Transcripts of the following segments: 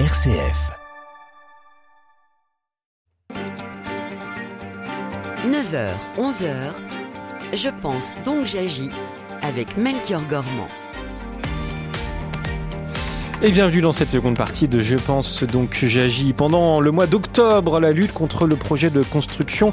RCF. 9h, 11h, je pense donc j'agis avec Melchior Gormand. Et bienvenue dans cette seconde partie de Je pense donc j'agis. Pendant le mois d'octobre, la lutte contre le projet de construction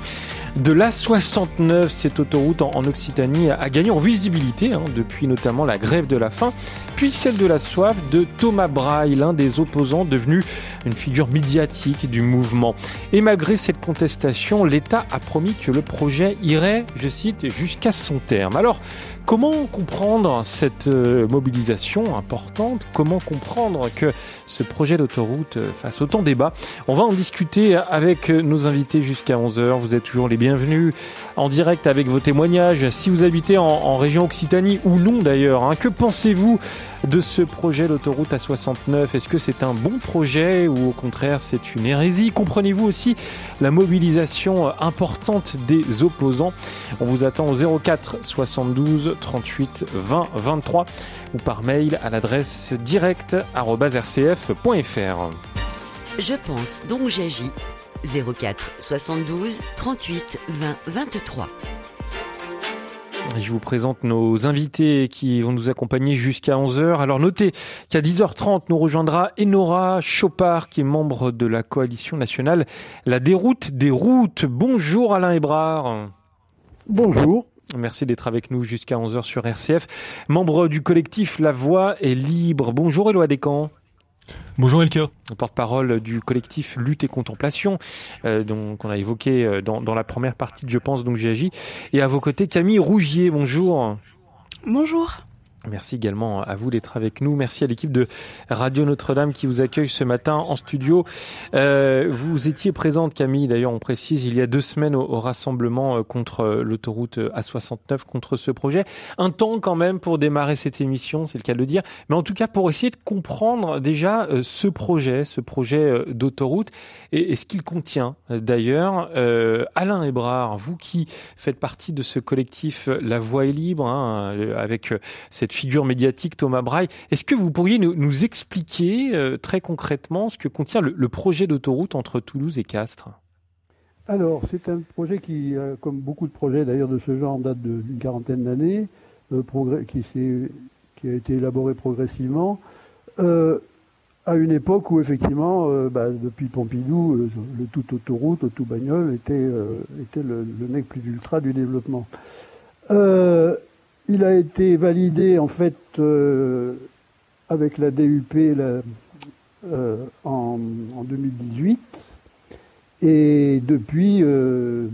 de l'A69, cette autoroute en, Occitanie, a gagné en visibilité hein, depuis notamment la grève de la faim, puis celle de la soif de Thomas Braille, l'un des opposants devenu une figure médiatique du mouvement. Et malgré cette contestation, l'État a promis que le projet irait, je cite, jusqu'à son terme. Alors, comment comprendre cette euh, mobilisation importante? Comment comprendre que ce projet d'autoroute euh, fasse autant débat? On va en discuter avec nos invités jusqu'à 11h. Vous êtes toujours les bienvenus en direct avec vos témoignages. Si vous habitez en, région Occitanie ou non d'ailleurs, hein, que pensez-vous de ce projet d'autoroute A69? Est-ce que c'est un bon projet ou au contraire c'est une hérésie? Comprenez-vous aussi la mobilisation importante des opposants? On vous attend au 04 72 38 20 23 ou par mail à l'adresse direct.rcf.fr. Je pense donc j'agis 04 72 38 20 23. Je vous présente nos invités qui vont nous accompagner jusqu'à 11h. Alors notez qu'à 10h30 nous rejoindra Enora Chopard qui est membre de la coalition nationale La déroute des routes. Bonjour Alain Hébrard. Bonjour. Merci d'être avec nous jusqu'à 11h sur RCF. Membre du collectif La Voix est libre. Bonjour Éloi Descamps. Bonjour Elka. Porte-parole du collectif Lutte et Contemplation, euh, donc on a évoqué euh, dans, dans, la première partie de Je pense donc j'ai agi. Et à vos côtés Camille Rougier, bonjour. Bonjour. Merci également à vous d'être avec nous. Merci à l'équipe de Radio Notre-Dame qui vous accueille ce matin en studio. Euh, vous étiez présente, Camille, d'ailleurs on précise, il y a deux semaines au, rassemblement euh, contre euh, l'autoroute A69, contre ce projet. Un temps quand même pour démarrer cette émission, c'est le cas de le dire. Mais en tout cas pour essayer de comprendre déjà ce projet, ce projet d'autoroute et, ce qu'il contient d'ailleurs. Alain Hébrard, vous qui faites partie de ce collectif La Voix est libre, hein, avec cette figure médiatique Thomas Braille. Est-ce que vous pourriez nous, expliquer euh, très concrètement ce que contient le, projet d'autoroute entre Toulouse et Castres? Alors, c'est un projet qui, euh, comme beaucoup de projets d'ailleurs de ce genre, date d'une quarantaine d'années, euh, qui, qui, a été élaboré progressivement à une époque où effectivement, bah, depuis Pompidou, le tout autoroute, le tout bagnole était, était le, le, nec plus ultra du développement. Il a été validé en fait euh, avec la DUP euh, en, 2018. Et depuis, euh,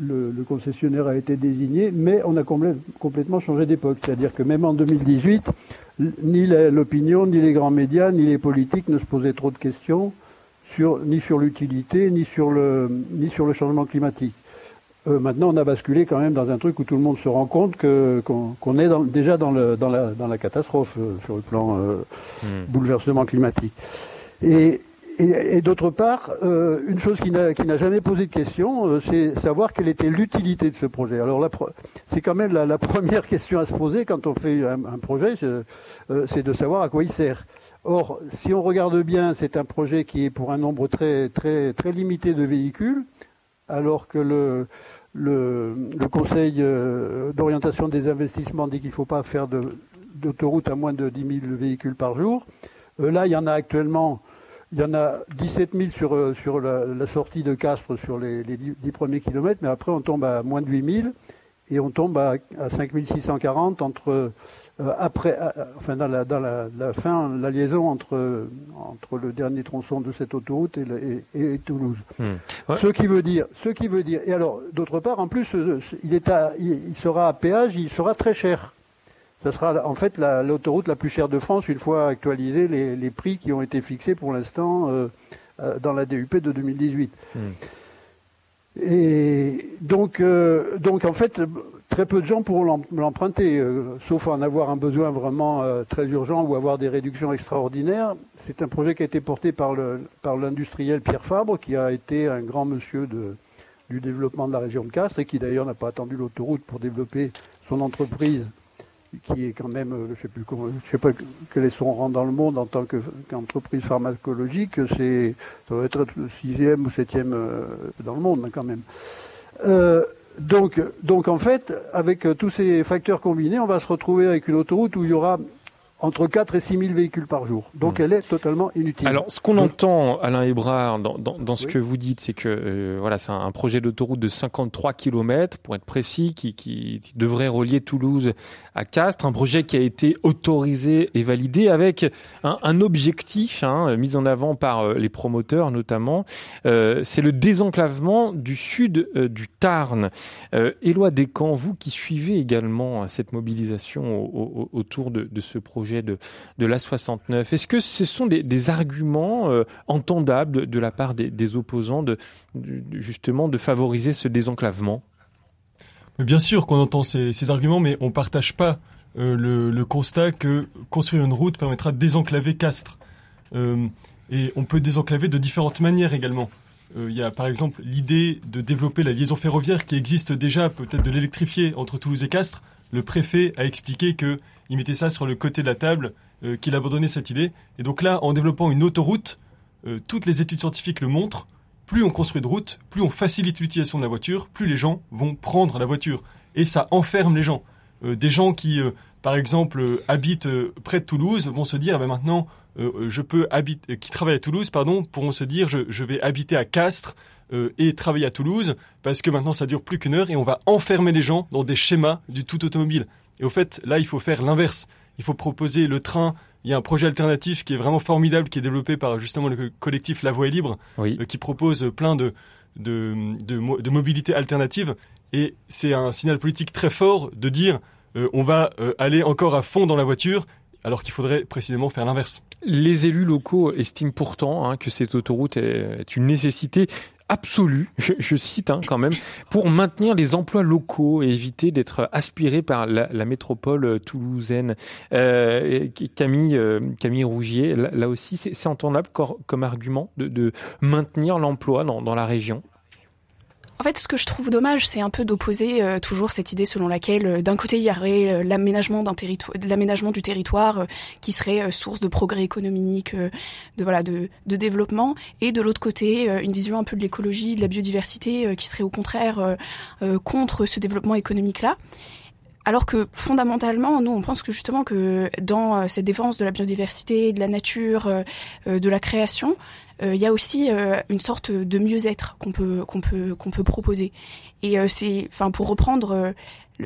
le, concessionnaire a été désigné, mais on a complètement changé d'époque. C'est-à-dire que même en 2018, ni l'opinion, ni les grands médias, ni les politiques ne se posaient trop de questions ni sur l'utilité, ni sur le changement climatique. Euh, maintenant, on a basculé quand même dans un truc où tout le monde se rend compte qu'on est déjà dans, la, catastrophe euh, sur le plan euh, hmm. bouleversement climatique. Et, d'autre part, une chose qui n'a jamais posé de question, c'est savoir quelle était l'utilité de ce projet. Alors, c'est quand même la, première question à se poser quand on fait un, un projet, c'est de savoir à quoi il sert. Or, si on regarde bien, c'est un projet qui est pour un nombre très très très limité de véhicules alors que le, Conseil euh, d'orientation des investissements dit qu'il ne faut pas faire d'autoroute à moins de 10 000 véhicules par jour. Euh, là, il y en a actuellement, il y en a 17 000 sur, euh, la, sortie de Castres sur les, les 10, premiers kilomètres, mais après on tombe à moins de 8 000 et on tombe à, à 5 640 entre après, euh, enfin dans la, dans la, fin, la liaison entre entre le dernier tronçon de cette autoroute et, Toulouse. Hmm. Ce qui veut dire, ce qui veut dire. Et alors, d'autre part, en plus, euh, il est à, il, sera à péage, il sera très cher. Ça sera en fait l'autoroute la, plus chère de France une fois actualisés les, les prix qui ont été fixés pour l'instant dans la DUP de 2018. Hmm. Et donc, donc en fait, très peu de gens pourront l'emprunter, euh, sauf en avoir un besoin vraiment euh, très urgent ou avoir des réductions extraordinaires. C'est un projet qui a été porté par l'industriel Pierre Fabre, qui a été un grand monsieur du développement de la région de Castres et qui d'ailleurs n'a pas attendu l'autoroute pour développer son entreprise qui est quand même, euh, je sais plus je sais pas quel est son rang dans le monde en tant qu'entreprise pharmacologique, c'est, ça doit être le sixième ou septième euh, dans le monde quand même. Euh, donc, donc en fait, avec tous ces facteurs combinés, on va se retrouver avec une autoroute où il y aura entre 4 et 6 000 véhicules par jour. Donc hmm. elle est totalement inutile. Alors ce qu'on entend, Alain Hébrard, dans, dans, dans ce que vous dites, c'est que euh, voilà, c'est un, projet d'autoroute de 53 km, pour être précis, qui, qui, devrait relier Toulouse à Castres, un projet qui a été autorisé et validé avec un, un objectif hein, mis en avant par euh, les promoteurs notamment, euh, c'est le désenclavement du sud euh, du Tarn. Euh, Éloi Descamps, vous qui suivez également cette mobilisation autour de, de ce projet, de, de l'A69. Est-ce que ce sont des, arguments euh, entendables de, la part des, opposants de, justement de favoriser ce désenclavement? Bien sûr qu'on entend ces, arguments, mais on ne partage pas euh, le, constat que construire une route permettra de désenclaver Castres. Euh, et on peut désenclaver de différentes manières également. Il y a par exemple l'idée de développer la liaison ferroviaire qui existe déjà, peut-être de l'électrifier entre Toulouse et Castres. Le préfet a expliqué que il mettait ça sur le côté de la table, euh, qu'il abandonnait cette idée. Et donc là, en développant une autoroute, euh, toutes les études scientifiques le montrent, plus on construit de routes, plus on facilite l'utilisation de la voiture, plus les gens vont prendre la voiture. Et ça enferme les gens. Euh, des gens qui, par exemple, habitent près de Toulouse vont se dire, ben maintenant, je peux habiter, qui travaillent à Toulouse, pardon, pourront se dire, je, je vais habiter à Castres et travailler à Toulouse, parce que maintenant ça dure plus qu'une heure et on va enfermer les gens dans des schémas du tout automobile. Et au fait, là, il faut faire l'inverse. Il faut proposer le train. Il y a un projet alternatif qui est vraiment formidable, qui est développé par justement le collectif La Voie est libre, euh, qui propose plein de, de, de, mobilité alternative. Et c'est un signal politique très fort de dire euh, on va euh, aller encore à fond dans la voiture, alors qu'il faudrait précisément faire l'inverse. Les élus locaux estiment pourtant hein, que cette autoroute est une nécessité absolue, je, cite hein, quand même, pour maintenir les emplois locaux et éviter d'être aspirés par la, métropole euh, toulousaine. Euh, Camille, euh, Camille Rougier, là, aussi, c'est entendable comme argument de, maintenir l'emploi dans la région en fait, ce que je trouve dommage, c'est un peu d'opposer euh, toujours cette idée selon laquelle, euh, d'un côté, il y aurait euh, l'aménagement du territoire qui serait source de progrès économique, de voilà, de, développement, et de l'autre côté, une vision un peu de l'écologie, de la biodiversité, qui serait au contraire contre ce développement économique-là. Alors que fondamentalement, nous, on pense que justement que dans cette défense de la biodiversité, de la nature, de la création, il y a aussi euh, une sorte de mieux-être qu'on peut qu'on peut qu'on peut proposer. Et euh, c'est, enfin, pour reprendre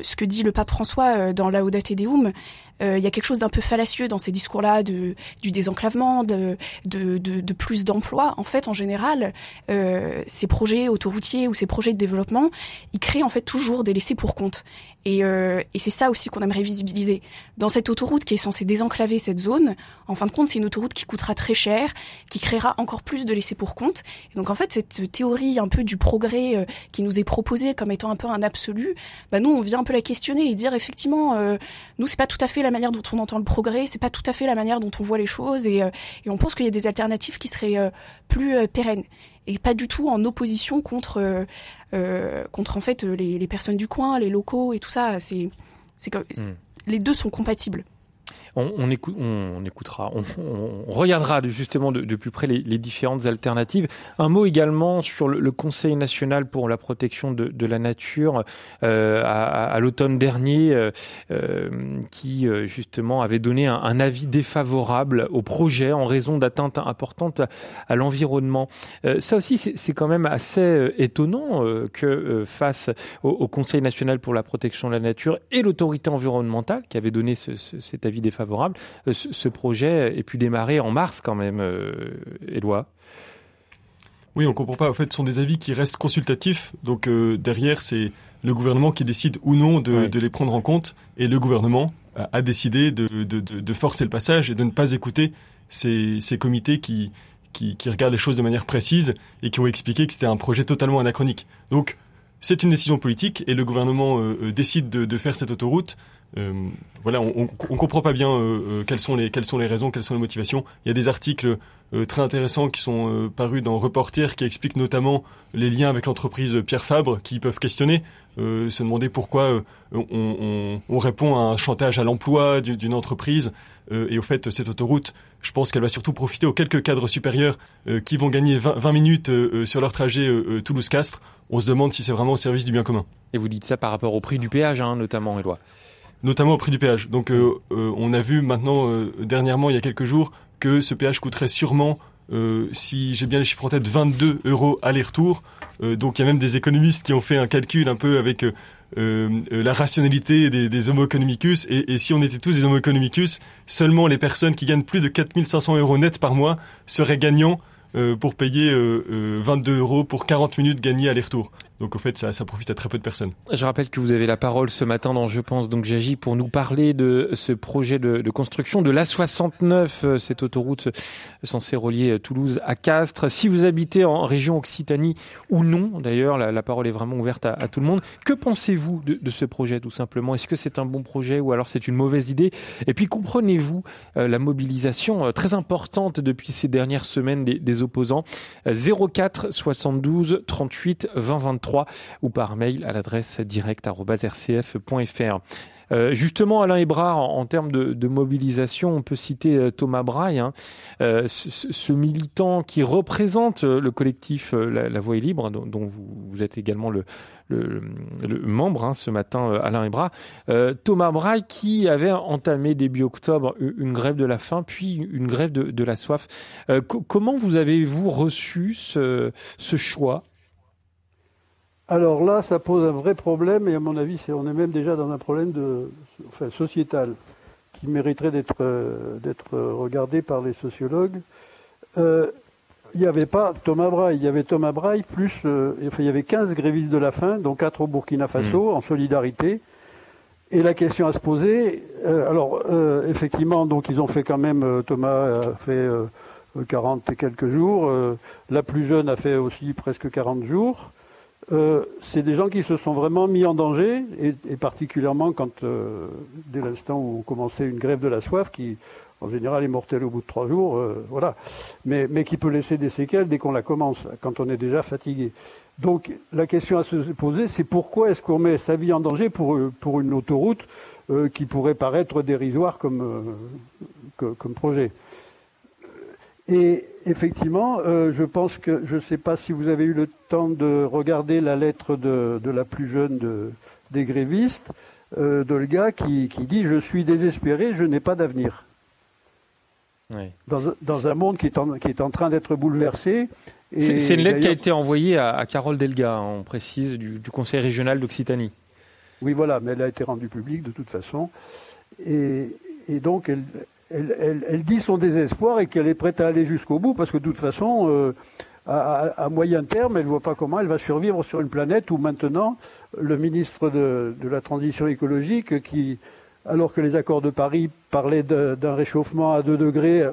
ce que dit le pape François dans Laudate Deum, il y a quelque chose d'un peu fallacieux dans ces discours-là de, du désenclavement, de, de, de, de plus d'emplois. En fait, en général, euh, ces projets autoroutiers ou ces projets de développement, ils créent en fait toujours des laissés pour compte. Et, euh, et c'est ça aussi qu'on aimerait visibiliser. Dans cette autoroute qui est censée désenclaver cette zone, en fin de compte, c'est une autoroute qui coûtera très cher, qui créera encore plus de laissés pour compte. Et donc en fait, cette théorie un peu du progrès euh, qui nous est proposée comme étant un peu un absolu, bah nous on vient un peu la questionner et dire effectivement, euh, nous c'est pas tout à fait la manière dont on entend le progrès, c'est pas tout à fait la manière dont on voit les choses, et, euh, et on pense qu'il y a des alternatives qui seraient euh, plus pérennes et pas du tout en opposition contre euh, contre en fait les, les, personnes du coin, les locaux et tout ça. C'est c'est hmm. les deux sont compatibles on, on, on écoutera, on, on, regardera justement de, de plus près les, les, différentes alternatives. Un mot également sur le, le, Conseil national pour la protection de, de la nature euh, à, à l'automne dernier, euh, euh qui euh, justement avait donné un, un, avis défavorable au projet en raison d'atteintes importantes à, l'environnement. Euh, ça aussi, c'est quand même assez euh, étonnant que face au, au, Conseil national pour la protection de la nature et l'autorité environnementale qui avait donné ce, ce, cet avis défavorable favorable. Euh, ce, projet ait pu démarrer en mars quand même, Éloi. Euh, oui, on comprend pas. En fait, ce sont des avis qui restent consultatifs. Donc euh, derrière, c'est le gouvernement qui décide ou non de, les prendre en compte. Et le gouvernement a, décidé de, forcer le passage et de ne pas écouter ces, comités qui, qui, regardent les choses de manière précise et qui ont expliqué que c'était un projet totalement anachronique. Donc c'est une décision politique et le gouvernement décide de, faire cette autoroute voilà, on, on, comprend pas bien quelles sont les quelles sont les raisons, quelles sont les motivations. Il y a des articles très intéressants qui sont parus dans Reporter qui expliquent notamment les liens avec l'entreprise Pierre Fabre qui peuvent questionner, se demander pourquoi on, on, répond à un chantage à l'emploi d'une entreprise. et au fait, cette autoroute, je pense qu'elle va surtout profiter aux quelques cadres supérieurs qui vont gagner 20, 20 minutes sur leur trajet Toulouse-Castres on se demande si c'est vraiment au service du bien commun. Et vous dites ça par rapport au prix du péage, hein, notamment, Éloi Notamment au prix du péage. Donc, euh, euh, on a vu maintenant, euh, dernièrement, il y a quelques jours, que ce péage coûterait sûrement, si j'ai bien les chiffres en tête, 22 euros aller-retour. donc, il y a même des économistes qui ont fait un calcul un peu avec la rationalité des, homo economicus. Et, si on était tous des homo economicus, seulement les personnes qui gagnent plus de 4500 euros net par mois seraient gagnants pour payer 22 euh, euh, euros pour 40 minutes gagnées aller-retour. Donc au fait, ça, profite à très peu de personnes. Je rappelle que vous avez la parole ce matin dans Je pense donc j'agis pour nous parler de ce projet de, construction de l'A69, euh, cette autoroute censée relier Toulouse à Castres. Si vous habitez en région Occitanie ou non, d'ailleurs, la, parole est vraiment ouverte à, tout le monde. Que pensez-vous de, ce projet tout simplement? Est-ce que c'est un bon projet ou alors c'est une mauvaise idée? Et puis comprenez-vous euh, la mobilisation euh, très importante depuis ces dernières semaines des, des opposants? 04 72 38 20 23 ou par mail à l'adresse direct.rcf.fr. Euh, justement, Alain Ebrard, en, termes de, mobilisation, on peut citer euh, Thomas Braille, hein, euh, ce, militant qui représente euh, le collectif la, la, Voix est libre, dont, vous, êtes également le, membre hein, ce matin, Alain Ebrard. Thomas Braille qui avait entamé début octobre une grève de la faim, puis une grève de, la soif. comment vous avez-vous reçu ce choix? Alors là, ça pose un vrai problème, et à mon avis, on est même déjà dans un problème de, enfin, sociétal qui mériterait d'être euh, regardé par les sociologues. Euh, il n'y avait pas Thomas Braille, il y avait Thomas Braille plus, euh, enfin, il y avait 15 grévistes de la faim, dont 4 au Burkina Faso, mmh. en solidarité. Et la question à se poser, euh, alors euh, effectivement, donc ils ont fait quand même, Thomas a fait 40 et quelques jours, la plus jeune a fait aussi presque 40 jours. Euh, c'est des gens qui se sont vraiment mis en danger, et, particulièrement euh, dès l'instant où on commençait une grève de la soif, qui en général est mortelle au bout de trois jours, euh, voilà, mais, qui peut laisser des séquelles dès qu'on la commence, quand on est déjà fatigué. Donc la question à se poser, c'est pourquoi est-ce qu'on met sa vie en danger pour, une autoroute qui pourrait paraître dérisoire comme projet? Et effectivement, euh, je pense que, je ne sais pas si vous avez eu le temps de regarder la lettre de, de la plus jeune de, des grévistes, euh, d'Olga, qui, qui, dit Je suis désespéré, je n'ai pas d'avenir. Oui. Dans, dans, un monde qui est en, qui est en train d'être bouleversé. C'est une lettre qui a été envoyée à, à Carole Delga, on précise, du, du Conseil régional d'Occitanie. Oui, voilà, mais elle a été rendue publique de toute façon. Et, et donc, elle, elle, dit son désespoir et qu'elle est prête à aller jusqu'au bout parce que de toute façon, euh, à, moyen terme, elle ne voit pas comment elle va survivre sur une planète où maintenant le ministre de, la Transition écologique, qui, alors que les accords de Paris parlaient d'un réchauffement à 2 degrés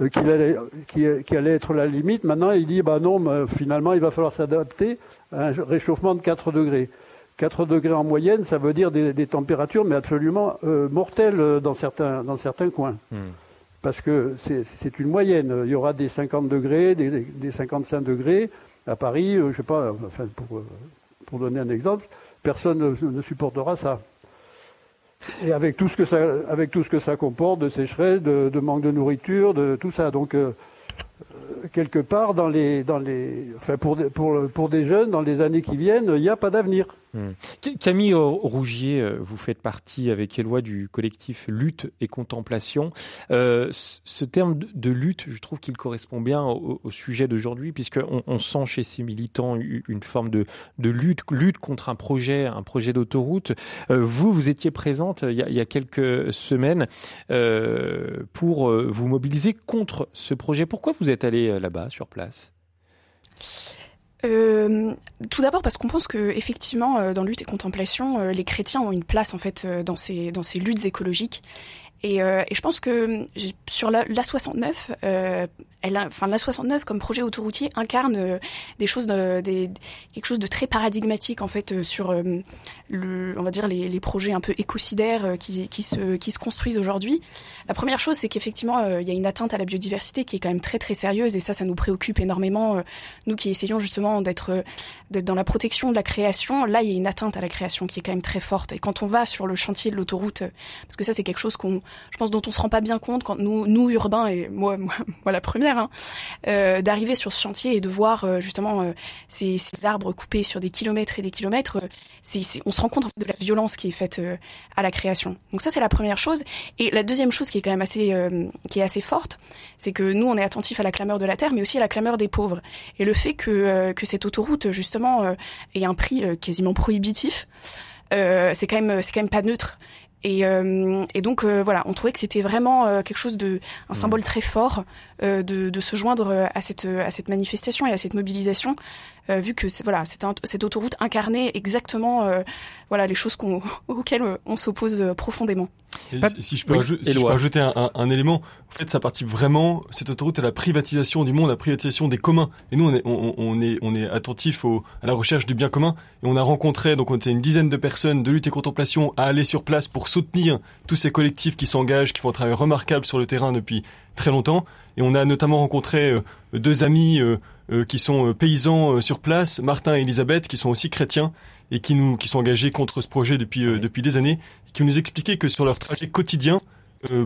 euh, qui, allait, être la limite, maintenant il dit bah non, finalement il va falloir s'adapter à un réchauffement de 4 degrés. 4 degrés en moyenne, ça veut dire des, des températures, mais absolument euh, mortelles euh, dans certains, dans certains coins. Hmm. Parce que c'est une moyenne. Il y aura des 50 degrés, des, des 55 degrés. À Paris, euh, je sais pas, enfin, pour, pour donner un exemple, personne ne, ne, supportera ça. Et avec tout ce que ça, avec tout ce que ça comporte de sécheresse, de, de manque de nourriture, de tout ça. Donc, euh, quelque part, dans les, dans les, enfin, pour, pour, pour des jeunes, dans les années qui viennent, il n'y a pas d'avenir. Camille Rougier, euh, vous faites partie avec Éloi du collectif Lutte et Contemplation. Euh, ce terme de lutte, je trouve qu'il correspond bien au, sujet d'aujourd'hui, puisqu'on on sent chez ces militants une forme de, lutte, contre un projet, un projet d'autoroute. Euh, vous, vous étiez présente il y a, quelques semaines pour vous mobiliser contre ce projet. Pourquoi vous êtes allé là-bas, sur place? Euh, tout d'abord parce qu'on pense que effectivement euh, dans lutte et contemplation, euh, les chrétiens ont une place en fait dans ces dans ces luttes écologiques Et, et je pense que sur la, la 69, elle, enfin la 69 comme projet autoroutier incarne des choses, quelque chose de très paradigmatique en fait sur le, on va dire les, projets un peu écocidaires qui, se qui se construisent aujourd'hui. La première chose, c'est qu'effectivement, il y a une atteinte à la biodiversité qui est quand même très très sérieuse et ça, ça nous préoccupe énormément. nous qui essayons justement d'être dans la protection de la création, là, il y a une atteinte à la création qui est quand même très forte. Et quand on va sur le chantier de l'autoroute, parce que ça, c'est quelque chose qu'on, je pense, dont on se rend pas bien compte quand nous, nous urbains et moi, moi, la première, hein, euh, d'arriver sur ce chantier et de voir euh, justement euh, ces, arbres coupés sur des kilomètres et des kilomètres, on se rend compte de la violence qui est faite à la création. Donc ça, c'est la première chose. Et la deuxième chose qui est quand même assez, qui est assez forte, c'est que nous, on est attentif à la clameur de la terre, mais aussi à la clameur des pauvres. Et le fait que, que cette autoroute, justement, ait un prix quasiment prohibitif, c'est quand même, c'est quand même pas neutre. Et, euh, et donc euh, voilà, on trouvait que c'était vraiment euh, quelque chose de un symbole mmh. très fort de, de, se joindre à cette à cette manifestation et à cette mobilisation euh, vu que voilà, cette autoroute incarnait exactement euh, voilà les choses qu'on, auxquelles euh, on s'oppose profondément. si je peux, rajouter un, un, élément, en fait, ça participe vraiment cette autoroute à la privatisation du monde, à la privatisation des communs. Et nous, on est, on, on est, on est attentif au, à la recherche du bien commun. Et on a rencontré, donc on était une dizaine de personnes de lutte et contemplation à aller sur place pour soutenir tous ces collectifs qui s'engagent, qui font un travail remarquable sur le terrain depuis très longtemps. Et on a notamment rencontré deux amis euh, qui sont euh, paysans euh, sur place, Martin et Elisabeth, qui sont aussi chrétiens et qui nous qui sont engagés contre ce projet depuis depuis des années, qui nous expliquaient que sur leur trajet quotidien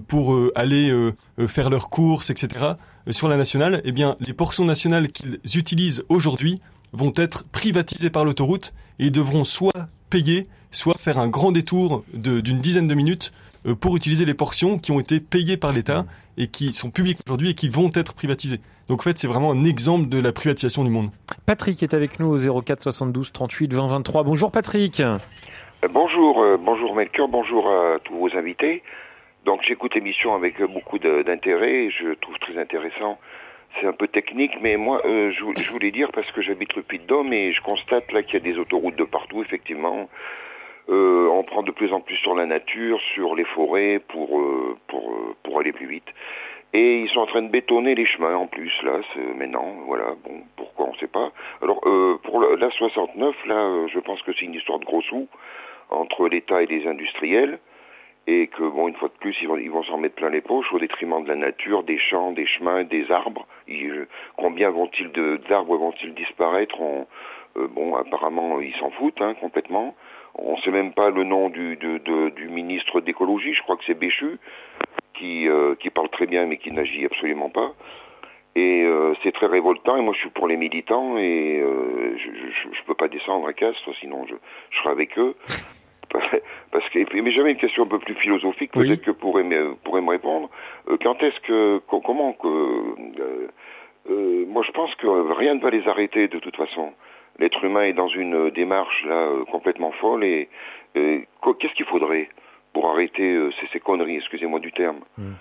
pour aller faire leurs courses, etc. sur la nationale, eh bien les portions nationales qu'ils utilisent aujourd'hui vont être privatisées par l'autoroute et ils devront soit payer, soit faire un grand détour d'une dizaine de minutes pour utiliser les portions qui ont été payées par l'État et qui sont publiques aujourd'hui et qui vont être privatisées. Donc en fait, c'est vraiment un exemple de la privatisation du monde. Patrick est avec nous au 04 72 38 20 23. Bonjour Patrick. Euh, bonjour, euh, bonjour Melchior, bonjour à tous vos invités. Donc j'écoute l'émission avec beaucoup d'intérêt, je trouve très intéressant. C'est un peu technique, mais moi, euh, je, voulais dire, parce que j'habite le Puy-de-Dôme et je constate là qu'il y a des autoroutes de partout, effectivement. On prend de plus en plus sur la nature, sur les forêts pour, pour, pour aller plus vite. Et ils sont en train de bétonner les chemins en plus, là, maintenant, voilà, bon, pourquoi on ne sait pas. Alors, euh, pour la 69, là, euh, je pense que c'est une histoire de gros sous entre l'État et les industriels, et que, bon, une fois de plus, ils vont ils vont s'en mettre plein les poches au détriment de la nature, des champs, des chemins, des arbres. combien vont-ils d'arbres vont-ils disparaître euh, Bon, apparemment, ils s'en foutent, hein, complètement. On ne sait même pas le nom du, de, du ministre d'écologie, je crois que c'est Béchu qui, euh, qui parle très bien mais qui n'agit absolument pas. Et euh, c'est très révoltant. Et moi, je suis pour les militants et euh, je, je, peux pas descendre à Castres, sinon je, je serai avec eux. Parce que, mais j'avais une question un peu plus philosophique, peut-être que pourrait me, pourrait me répondre. quand est-ce que, comment que, moi je pense que rien ne va les arrêter de toute façon. L'être humain est dans une démarche là complètement folle et qu'est-ce qu'il faudrait pour arrêter euh, ces, conneries, excusez-moi du terme. Hmm.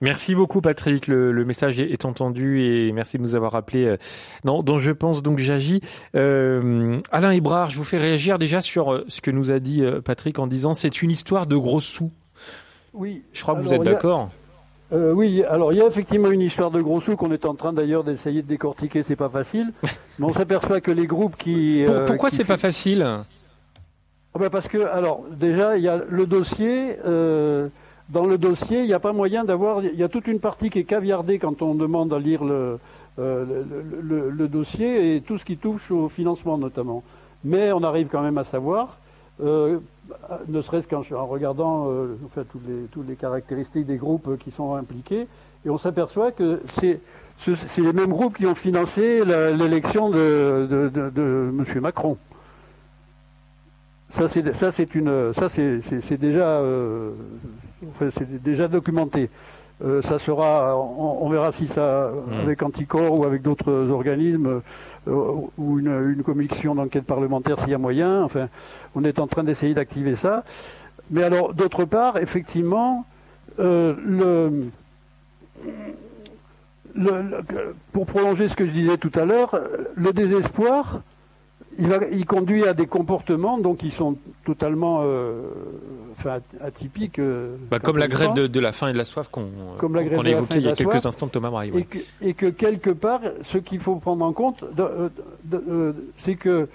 Merci beaucoup Patrick, le, message est entendu et merci de nous avoir rappelé euh, dont Je pense donc j'agis. Euh, Alain Hébrard, je vous fais réagir déjà sur ce que nous a dit Patrick en disant c'est une histoire de gros sous. Oui. Je crois que vous êtes d'accord. Oui, alors il y a effectivement une histoire de gros sous qu'on est en train d'ailleurs d'essayer de décortiquer, c'est pas facile. Mais on s'aperçoit que les groupes qui. pourquoi c'est pas facile ah ben parce que, alors, déjà, il y a le dossier. Euh, dans le dossier, il n'y a pas moyen d'avoir. Il y a toute une partie qui est caviardée quand on demande à lire le, euh, le, dossier et tout ce qui touche au financement notamment. Mais on arrive quand même à savoir, euh, ne serait-ce qu'en regardant enfin, toutes, les, toutes les caractéristiques des groupes qui sont impliqués, et on s'aperçoit que c'est les mêmes groupes qui ont financé l'élection de, de, de, de M. Macron. Ça, c'est ça, c'est une, ça, c'est déjà, euh, documenté. Euh, ça sera, on, verra si ça, hmm. avec Anticor ou avec d'autres organismes euh, ou une, commission d'enquête parlementaire s'il y a moyen. Enfin, on est en train d'essayer d'activer ça. Mais alors, d'autre part, effectivement, le, le, pour prolonger ce que je disais tout à l'heure, le désespoir il, va, il conduit à des comportements donc qui sont totalement euh, enfin, atypiques. euh, Bah, comme la grève de, de la faim et de la soif qu'on qu'on grève a de la évoqué faim et il y a quelques soif. instants de Thomas. Et ouais. que, et que quelque part, ce qu'il faut prendre en compte, euh, euh, c'est que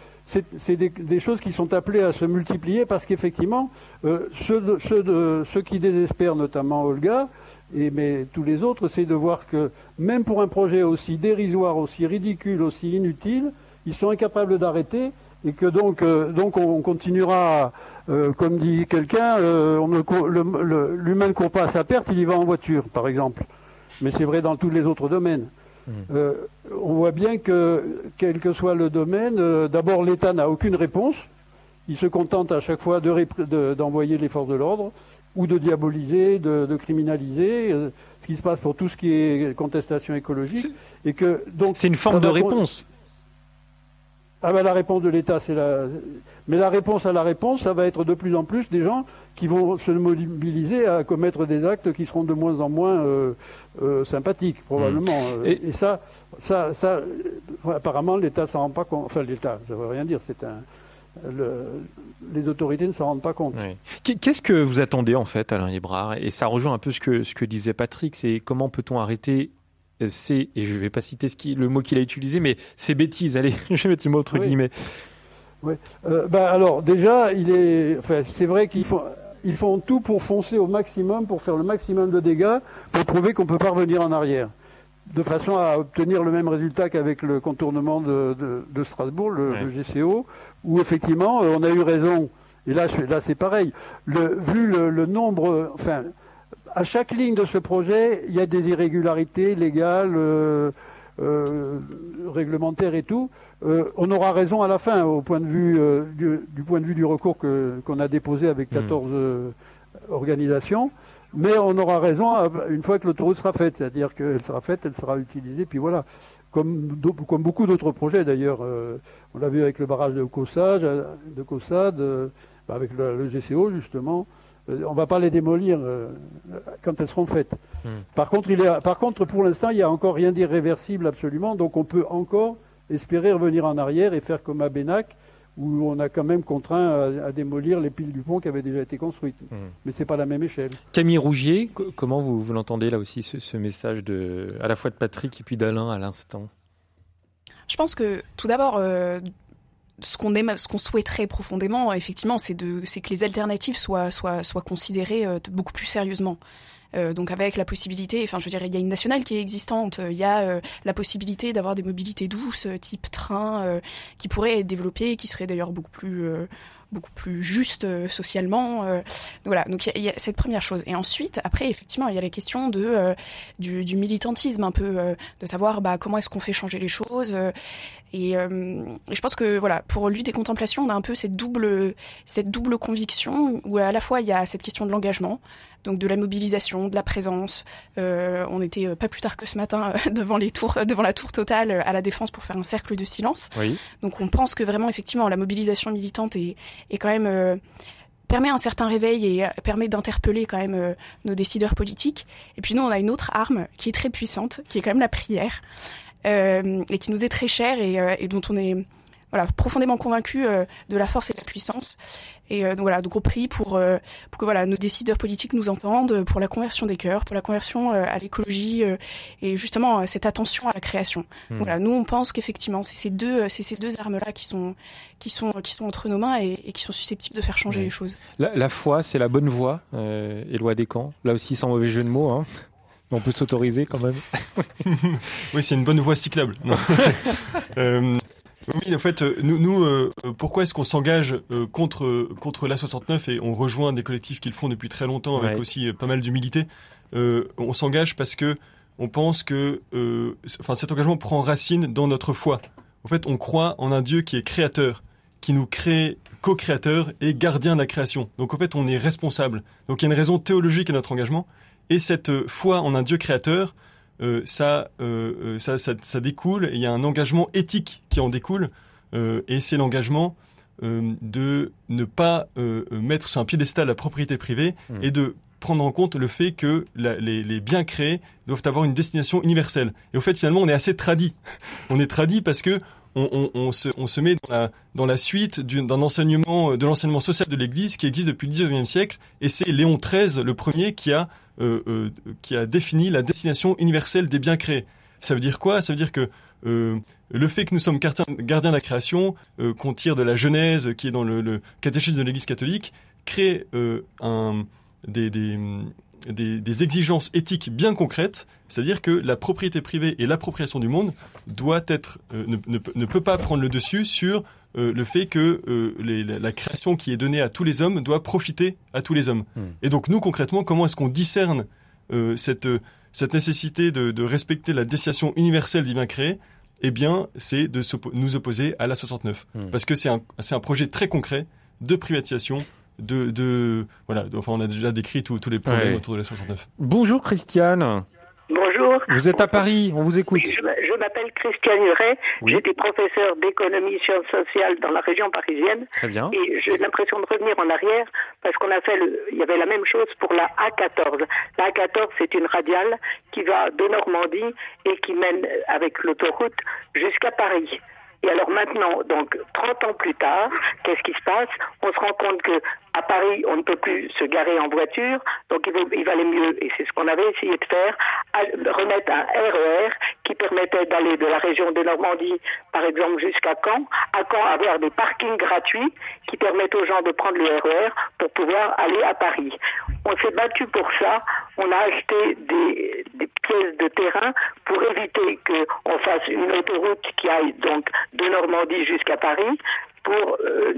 c'est des, des choses qui sont appelées à se multiplier parce qu'effectivement, euh, ceux, de- ceux, de- ceux qui désespèrent, notamment Olga, et mais tous les autres, c'est de voir que même pour un projet aussi dérisoire, aussi ridicule, aussi inutile, ils sont incapables d'arrêter et que donc, euh, donc on continuera, euh, comme dit quelqu'un, euh, l'humain ne court pas à sa perte, il y va en voiture, par exemple. Mais c'est vrai dans tous les autres domaines. Euh, on voit bien que, quel que soit le domaine, d'abord l'État n'a aucune réponse. Il se contente à chaque fois de- d'envoyer les forces de l'ordre ou de diaboliser, de, de criminaliser, ce qui se passe pour tout ce qui est contestation écologique. C'est une forme de réponse. Ah ben la réponse de l'État, c'est la. Mais la réponse à la réponse, ça va être de plus en plus des gens qui vont se mobiliser à commettre des actes qui seront de moins en moins euh, euh, sympathiques, probablement. Euh, Et- Et, ça, ça, ça, apparemment, l'État s'en rend pas compte. Enfin, l'État, ça veut rien dire. C'est un. le- les autorités ne s'en rendent pas compte. Qu'est-ce que vous attendez en fait, Alain Librard Et ça rejoint un peu ce que, ce que disait Patrick, c'est comment peut-on arrêter ces, et je vais pas citer ce qui, le mot qu'il a utilisé, mais ces bêtises, allez, je vais mettre ce mot entre Oui. guillemets. Euh, ben alors déjà, il est, enfin, c'est vrai qu'ils font, ils font tout pour foncer au maximum, pour faire le maximum de dégâts, pour prouver qu'on peut pas revenir en arrière, de façon à obtenir le même résultat qu'avec le contournement de, de- de Strasbourg, le, Ouais. le GCO, où effectivement euh, on a eu raison. Et là, là c'est pareil. Le, vu le, le nombre, enfin, à chaque ligne de ce projet, il y a des irrégularités légales, euh, euh, réglementaires et tout. Euh, on aura raison à la fin, au point de vue du, du point de vue du recours que- qu'on a déposé avec Hmm. 14 euh, organisations. Mais on aura raison une fois que l'autoroute sera faite, c'est-à-dire qu'elle sera faite, elle sera utilisée, puis voilà. Comme, comme beaucoup d'autres projets d'ailleurs, on l'a vu avec le barrage de Cossage, euh, de Cossade, avec le, le GCO justement. Euh, on ne va pas les démolir euh, quand elles seront faites. Hmm. Par contre, il est, par contre, pour l'instant, il n'y a encore rien d'irréversible absolument, donc on peut encore espérer revenir en arrière et faire comme à Bénac, où on a quand même contraint à, à démolir les piles du pont qui avaient déjà été construites. Hmm. Mais c'est pas la même échelle. Camille Rougier, co- comment vous, vous l'entendez là aussi, ce, ce message de, à la fois de Patrick et puis d'Alain à l'instant? Je pense que tout d'abord, euh, ce qu'on aime, ce qu'on souhaiterait profondément, effectivement, c'est de, c'est que les alternatives soient soient soient considérées euh, beaucoup plus sérieusement. Euh, donc avec la possibilité, enfin je veux dire, il y a une nationale qui est existante, il y a euh, la possibilité d'avoir des mobilités douces, euh, type train, euh, qui pourraient être développées, qui seraient d'ailleurs beaucoup plus euh, beaucoup plus justes euh, socialement. euh. donc voilà, donc il y, y a cette première chose. Et ensuite, après, effectivement, il y a la question de euh, du, du militantisme un peu, euh, de savoir bah, comment est-ce qu'on fait changer les choses. Euh, et, euh, et je pense que voilà, pour lui des contemplations, on a un peu cette double, cette double conviction où à la fois il y a cette question de l'engagement, donc de la mobilisation, de la présence. Euh, on était euh, pas plus tard que ce matin euh, devant les tours, devant la tour totale euh, à la défense pour faire un cercle de silence. Oui. Donc on pense que vraiment effectivement la mobilisation militante est, est quand même euh, permet un certain réveil et euh, permet d'interpeller quand même euh, nos décideurs politiques. Et puis nous on a une autre arme qui est très puissante, qui est quand même la prière euh, et qui nous est très chère et, euh, et dont on est voilà profondément convaincu euh, de la force et de la puissance. Et euh, donc voilà, donc on prie pour euh, pour que voilà nos décideurs politiques nous entendent pour la conversion des cœurs, pour la conversion euh, à l'écologie euh, et justement euh, cette attention à la création. Hmm. Donc Voilà, nous on pense qu'effectivement c'est ces deux c'est ces deux armes là qui sont qui sont qui sont entre nos mains et, et qui sont susceptibles de faire changer Oui. les choses. La, la foi, c'est la bonne voie, euh, Éloi Descamps. Là aussi, sans mauvais jeu de mots. Hein. On peut s'autoriser quand même. Oui, c'est une bonne voie cyclable. Non. Euh, oui, en fait, euh, nous, nous euh, pourquoi est-ce qu'on s'engage euh, contre contre l'A69 et on rejoint des collectifs qui le font depuis très longtemps avec Ouais. aussi pas mal d'humilité On s'engage parce que on pense que, enfin, cet engagement prend racine dans notre foi. En fait, on croit en un Dieu qui est créateur, qui nous crée co-créateur et gardien de la création. Donc en fait, on est responsable. Donc il y a une raison théologique à notre engagement. Et cette foi en un Dieu créateur, euh, ça, euh, euh, ça, ça, ça découle. et Il y a un engagement éthique qui en découle. euh, et c'est l'engagement de ne pas mettre sur un piédestal la propriété privée Mm. et de prendre en compte le fait que la- les, les biens créés doivent avoir une destination universelle. Et au fait, finalement, on est assez tradit. on est tradit parce que on, se, met dans la, dans la suite d'un enseignement, de l'enseignement social de l'Église qui existe depuis le 19e siècle, et c'est Léon XIII, le premier, qui a, qui a défini la destination universelle des biens créés. Ça veut dire quoi? Ça veut dire que euh, le fait que nous sommes gardiens, de la création, qu'on tire de la Genèse, qui est dans le, catéchisme de l'Église catholique, crée un, des, exigences éthiques bien concrètes, c'est-à-dire que la propriété privée et l'appropriation du monde doit être, euh, ne, peut pas prendre le dessus sur euh, le fait que euh, la, création qui est donnée à tous les hommes doit profiter à tous les hommes. Hmm. Et donc nous concrètement, comment est-ce qu'on discerne cette, cette nécessité de, respecter la destination universelle du bien créé? Eh bien, c'est de nous opposer à la 69, hmm. parce que c'est un, un projet très concret de privatisation de, de voilà, enfin on a déjà décrit tous les problèmes autour de la 69. Bonjour Christiane. Bonjour. Vous êtes à Paris, on vous écoute. je, m'appelle Christiane Huret, j'étais professeur d'économie sciences sociales dans la région parisienne. Très bien. Et j'ai l'impression de revenir en arrière parce qu'on a fait, le, il y avait la même chose pour la A14. La A14, c'est une radiale qui va de Normandie et qui mène avec l'autoroute jusqu'à Paris. Et alors maintenant, donc 30 ans plus tard, qu'est-ce qui se passe? On se rend compte que à Paris, on ne peut plus se garer en voiture, donc il, valait mieux, et c'est ce qu'on avait essayé de faire, remettre un RER e qui permettait d'aller de la région de Normandie, par exemple, jusqu'à Caen, à Caen avoir des parkings gratuits qui permettent aux gens de prendre le RER e pour pouvoir aller à Paris. On s'est battu pour ça, on a acheté des, des pièces de terrain pour éviter qu'on fasse une autoroute qui aille donc de Normandie jusqu'à Paris. Pour, euh,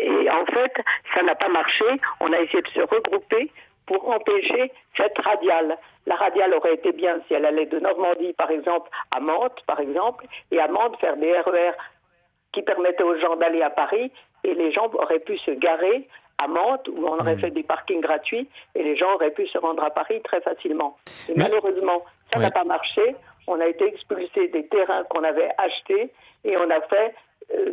et en fait, ça n'a pas marché. On a essayé de se regrouper pour empêcher cette radiale. La radiale aurait été bien si elle allait de Normandie, par exemple, à Mantes, par exemple, et à Mantes faire des RER e qui permettaient aux gens d'aller à Paris, et les gens auraient pu se garer à Mantes où on aurait mmh. fait des parkings gratuits et les gens auraient pu se rendre à Paris très facilement. Et malheureusement, ça n'a pas marché. On a été expulsé des terrains qu'on avait achetés et on a fait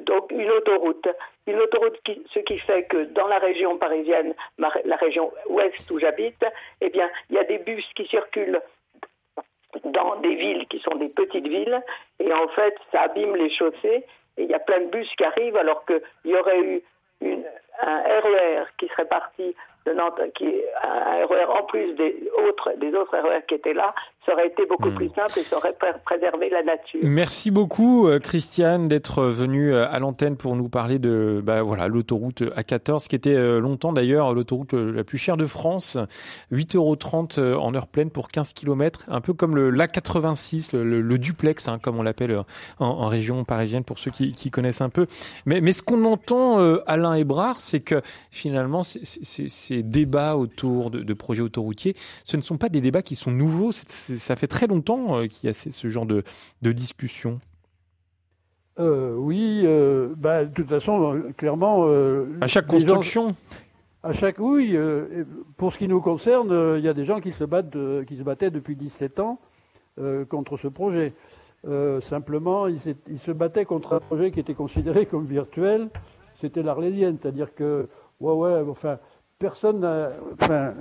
donc une autoroute. Une autoroute, qui, ce qui fait que dans la région parisienne, la région ouest où j'habite, eh bien, il y a des bus qui circulent dans des villes qui sont des petites villes. Et en fait, ça abîme les chaussées. Et il y a plein de bus qui arrivent alors qu'il y aurait eu une, un RER e qui serait parti de Nantes, qui un RER en plus des autres, des autres RER qui étaient là, ça aurait été beaucoup hmm. plus simple et ça aurait préservé la nature. Merci beaucoup, euh, Christiane, d'être venue euh, à l'antenne pour nous parler de bah, voilà l'autoroute A14, qui était euh, longtemps d'ailleurs l'autoroute la plus chère de France, 8,30 euros en heure pleine pour 15 km, un peu comme le l'A86, le, duplex, hein, comme on l'appelle en, région parisienne pour ceux qui, qui connaissent un peu. Mais, mais ce qu'on entend, Alain Hébrard, c'est que finalement, ces débats autour de, de projets autoroutiers, ce ne sont pas des débats qui sont nouveaux. C'est ça fait très longtemps euh, qu'il y a ce genre de, de discussion. Euh, oui, euh, bah, de toute façon, clairement. à chaque construction. à chaque oui, pour ce qui nous concerne, il y a des gens qui se battent, qui se battaient depuis 17 ans contre ce projet. simplement, ils, ils, se battaient contre un projet qui était considéré comme virtuel. C'était l'Arlésienne, c'est-à-dire que, ouais, ouais, enfin, personne, enfin,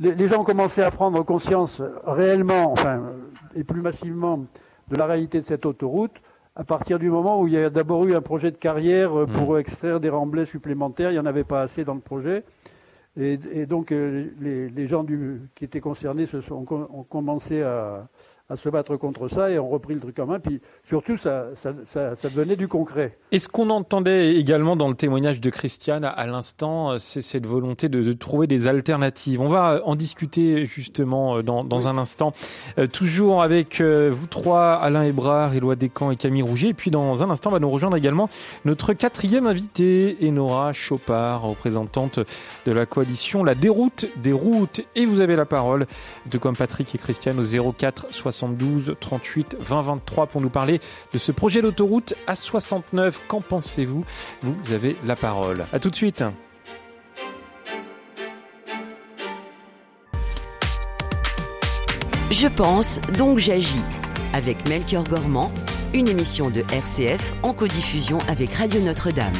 les, gens ont commencé à prendre conscience réellement, enfin, et plus massivement, de la réalité de cette autoroute à partir du moment où il y a d'abord eu un projet de carrière euh, pour mmh. extraire des remblais supplémentaires. Il n'y en avait pas assez dans le projet. Et, donc, euh, les, gens qui étaient concernés se sont, ont commencé à, à se battre contre ça et on repris le truc en main. Puis surtout, ça, ça, ça, ça devenait du concret. Et ce qu'on entendait également dans le témoignage de Christiane à, l'instant, c'est cette volonté de, de, trouver des alternatives? On va en discuter justement euh, dans, dans un instant. Euh, toujours avec euh, vous trois, Alain Hébrard, Éloi Descamps et Camille Rouget. Et puis dans un instant, va nous rejoindre également notre quatrième invité, Enora Chopard, représentante de la coalition La Déroute des routes. Et vous avez la parole, de comme Patrick et Christiane au 04 60 72 38 20 23 pour nous parler de ce projet d'autoroute A69. Qu'en pensez-vous? Vous avez la parole. À tout de suite. Je pense, donc j'agis. Avec Melchior Gormand, une émission de RCF en codiffusion avec Radio Notre-Dame.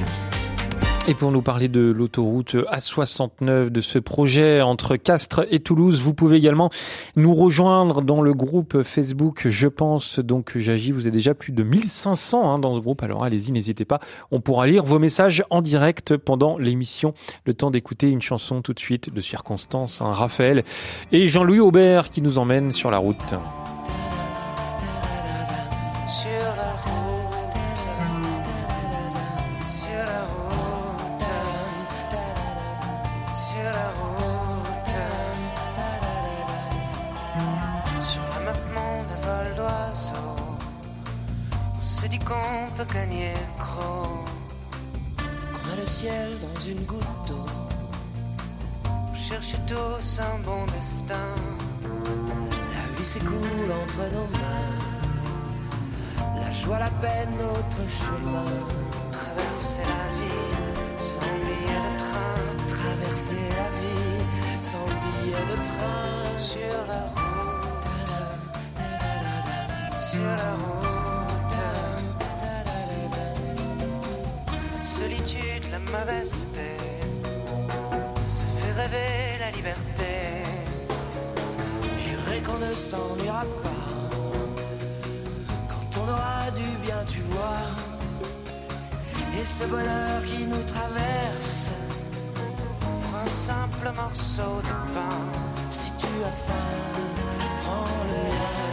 Et pour nous parler de l'autoroute A69, de ce projet entre Castres et Toulouse, vous pouvez également nous rejoindre dans le groupe Facebook Je pense donc j'agis. Vous êtes déjà plus de 1500 hein, dans ce groupe, alors allez-y, n'hésitez pas. On pourra lire vos messages en direct pendant l'émission. Le temps d'écouter une chanson tout de suite de circonstance, hein, Raphaël et Jean-Louis Aubert qui nous emmènent sur la route. Un bon destin. La vie s'écoule entre nos mains. La joie, la peine, notre chemin. Traverser la vie sans billet de train. Traverser la vie sans billet de train. Sur la route. Sur la route. solitude, la mauvaise ça fait rêver liberté. J'irai qu'on ne s'ennuiera pas quand on aura du bien, tu vois. Et ce bonheur qui nous traverse pour un simple morceau de pain. Si tu as faim, prends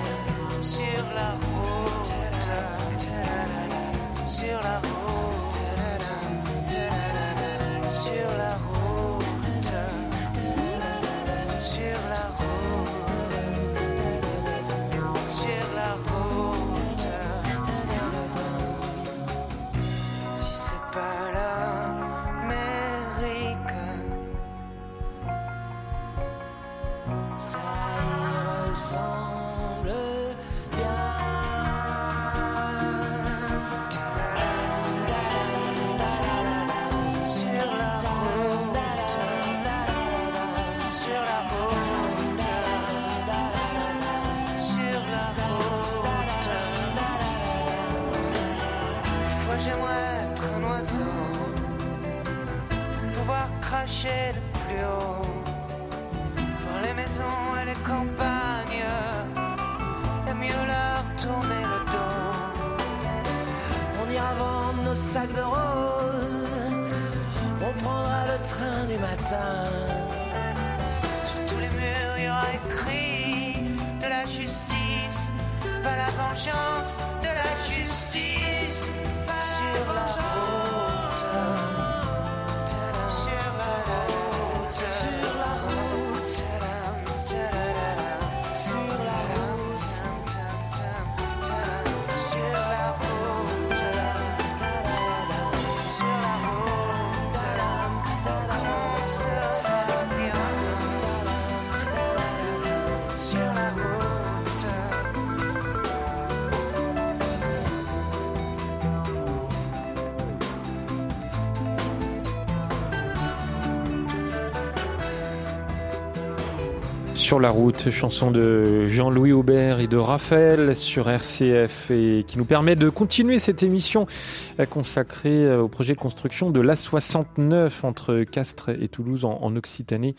Sur la route, chanson de Jean-Louis Aubert et de Raphaël sur RCF et qui nous permet de continuer cette émission consacrée euh, au projet de construction de l'A69 entre Castres et Toulouse en, Occitanie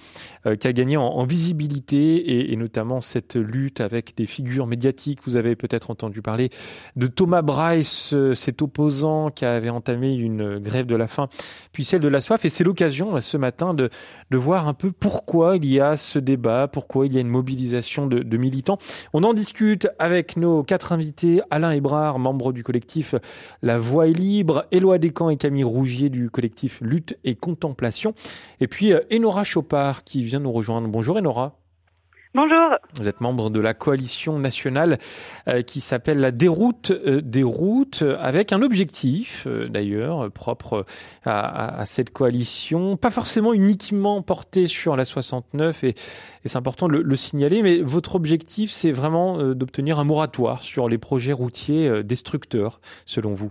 euh, qui a gagné en, visibilité et, notamment cette lutte avec des figures médiatiques. Vous avez peut-être entendu parler de Thomas Bryce, euh, cet opposant qui avait entamé une grève de la faim puis celle de la soif et c'est l'occasion ce matin de, voir un peu pourquoi il y a ce débat, pourquoi il y a une mobilisation de, militants. On en discute avec nos quatre invités, Alain Hébrard, membre du collectif La Voix est libre, Éloi Descamps et Camille Rougier du collectif Lutte et Contemplation, et puis euh, Enora Chopard qui vient nous rejoindre. Bonjour Enora. Bonjour. Vous êtes membre de la coalition nationale euh, qui s'appelle la déroute euh, des routes, avec un objectif d'ailleurs propre à, cette coalition, pas forcément uniquement porté sur la 69 et, et c'est important de le, le signaler, mais votre objectif c'est vraiment d'obtenir un moratoire sur les projets routiers destructeurs selon vous.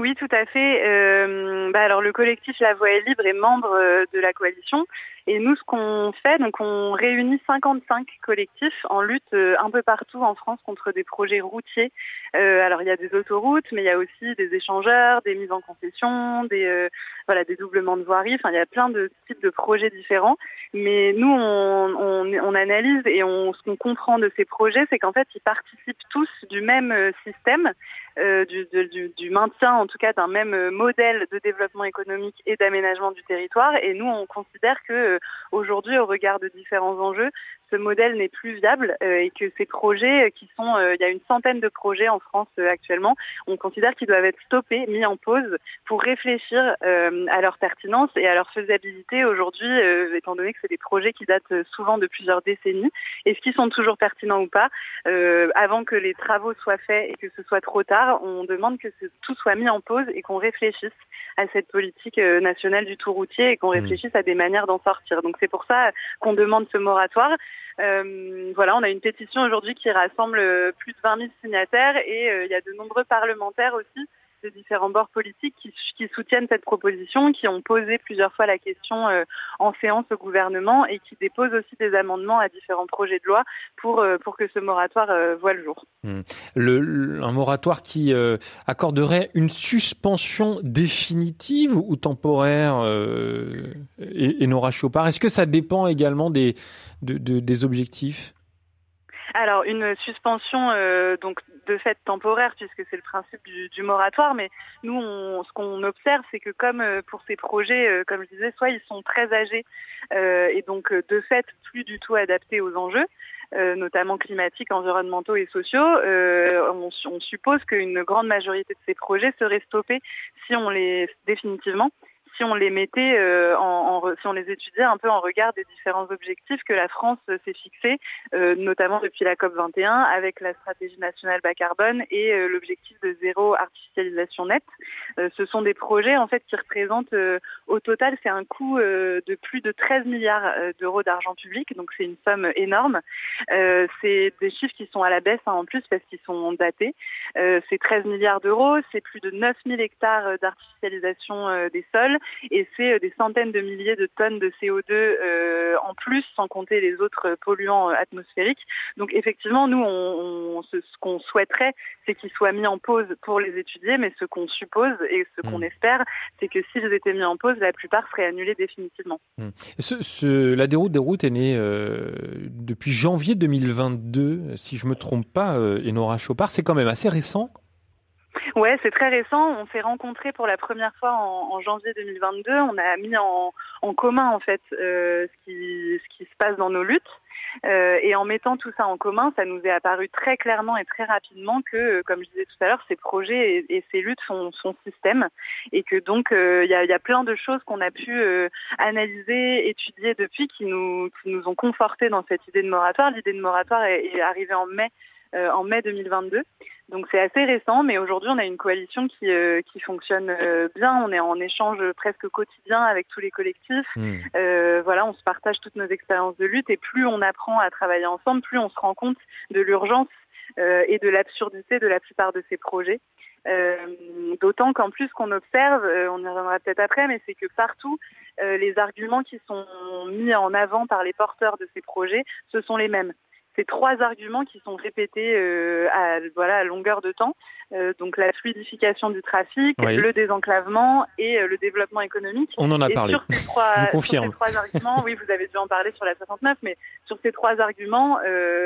Oui, tout à fait. Euh, bah alors le collectif La Voix est libre est membre euh, de la coalition et nous, ce qu'on fait, donc on réunit 55 collectifs en lutte euh, un peu partout en France contre des projets routiers. Euh, alors il y a des autoroutes, mais il y a aussi des échangeurs, des mises en concession, des euh, voilà, des doublements de voirie. Enfin, il y a plein de types de projets différents. Mais nous, on, on, on analyse et on, ce qu'on comprend de ces projets, c'est qu'en fait, ils participent tous du même système. Euh, du, du, du, maintien, en tout cas, d'un même modèle de développement économique et d'aménagement du territoire. Et nous, on considère que aujourd'hui, au regard de différents enjeux, ce modèle n'est plus viable euh, et que ces projets qui sont, euh, il y a une centaine de projets en France euh, actuellement, on considère qu'ils doivent être stoppés, mis en pause pour réfléchir à leur pertinence et à leur faisabilité aujourd'hui, étant donné que c'est des projets qui datent souvent de plusieurs décennies. Est-ce qu'ils sont toujours pertinents ou pas? Avant que les travaux soient faits et que ce soit trop tard, on demande que tout soit mis en pause et qu'on réfléchisse à cette politique nationale du tout routier et qu'on mmh. réfléchisse à des manières d'en sortir. Donc c'est pour ça qu'on demande ce moratoire. Euh, voilà, on a une pétition aujourd'hui qui rassemble euh, plus de 20 000 signataires et euh, il y a de nombreux parlementaires aussi de différents bords politiques qui, soutiennent cette proposition, qui ont posé plusieurs fois la question en séance au gouvernement et qui déposent aussi des amendements à différents projets de loi pour, pour que ce moratoire voit le jour. Hmm. Un moratoire qui accorderait une suspension définitive ou temporaire, et, et Nora Chopard. Est-ce que ça dépend également des, de, des objectifs? Alors une suspension euh, donc de fait temporaire puisque c'est le principe du, moratoire, mais nous ce qu'on observe c'est que comme euh, pour ces projets, euh, comme je disais, soit ils sont très âgés et donc de fait plus du tout adaptés aux enjeux. notamment climatiques, environnementaux et sociaux, on, on suppose qu'une grande majorité de ces projets seraient stoppés si on les définitivement si on les mettait euh, si on les étudiait un peu en regard des différents objectifs que la France s'est fixés, euh, notamment depuis la COP 21 avec la stratégie nationale bas carbone et euh, l'objectif de zéro artificialisation nette. ce sont des projets en fait qui représentent au total c'est un coût de plus de 13 milliards d'euros d'argent public, donc c'est une somme énorme. c'est des chiffres qui sont à la baisse hein, en plus parce qu'ils sont datés. c'est 13 milliards d'euros, c'est plus de 9000 hectares d'artificialisation des sols, et c'est euh, des centaines de milliers de tonnes de CO2 euh, en plus, sans compter les autres polluants euh, atmosphériques. Donc effectivement, nous, on, ce, qu'on souhaiterait, c'est qu'ils soient mis en pause pour les étudier, mais ce qu'on suppose et ce qu'on hmm. espère, c'est que s'ils étaient mis en pause, la plupart seraient annulés définitivement. Ce, la déroute des routes est née depuis janvier 2022, si je me trompe pas, Enora Chopard. C'est quand même assez récent. Ouais, c'est très récent. On s'est rencontrés pour la première fois en, janvier 2022. On a mis en, commun en fait euh, ce, qui, se passe dans nos luttes. Euh, et en mettant tout ça en commun, ça nous est apparu très clairement et très rapidement que, euh, comme je disais tout à l'heure, ces projets et, ces luttes sont, sont système et que donc il y, a, plein de choses qu'on a pu analyser, étudier depuis qui nous, qui nous ont confortés dans cette idée de moratoire. L'idée de moratoire est arrivée en mai en mai 2022. Donc c'est assez récent, mais aujourd'hui on a une coalition qui, euh, qui fonctionne euh, bien. On est en échange presque quotidien avec tous les collectifs. Hmm. Euh, voilà, on se partage toutes nos expériences de lutte et plus on apprend à travailler ensemble, plus on se rend compte de l'urgence et de l'absurdité de la plupart de ces projets. D'autant qu'en plus qu'on observe, on y reviendra peut-être après, mais c'est que partout les arguments qui sont mis en avant par les porteurs de ces projets, ce sont les mêmes ces trois arguments qui sont répétés euh, à, longueur de temps. Euh, donc la fluidification du trafic, le désenclavement et euh, le développement économique. On en a parlé. Sur ces, trois, sur ces trois arguments, oui, vous avez dû en parler sur la 69, mais sur ces trois arguments,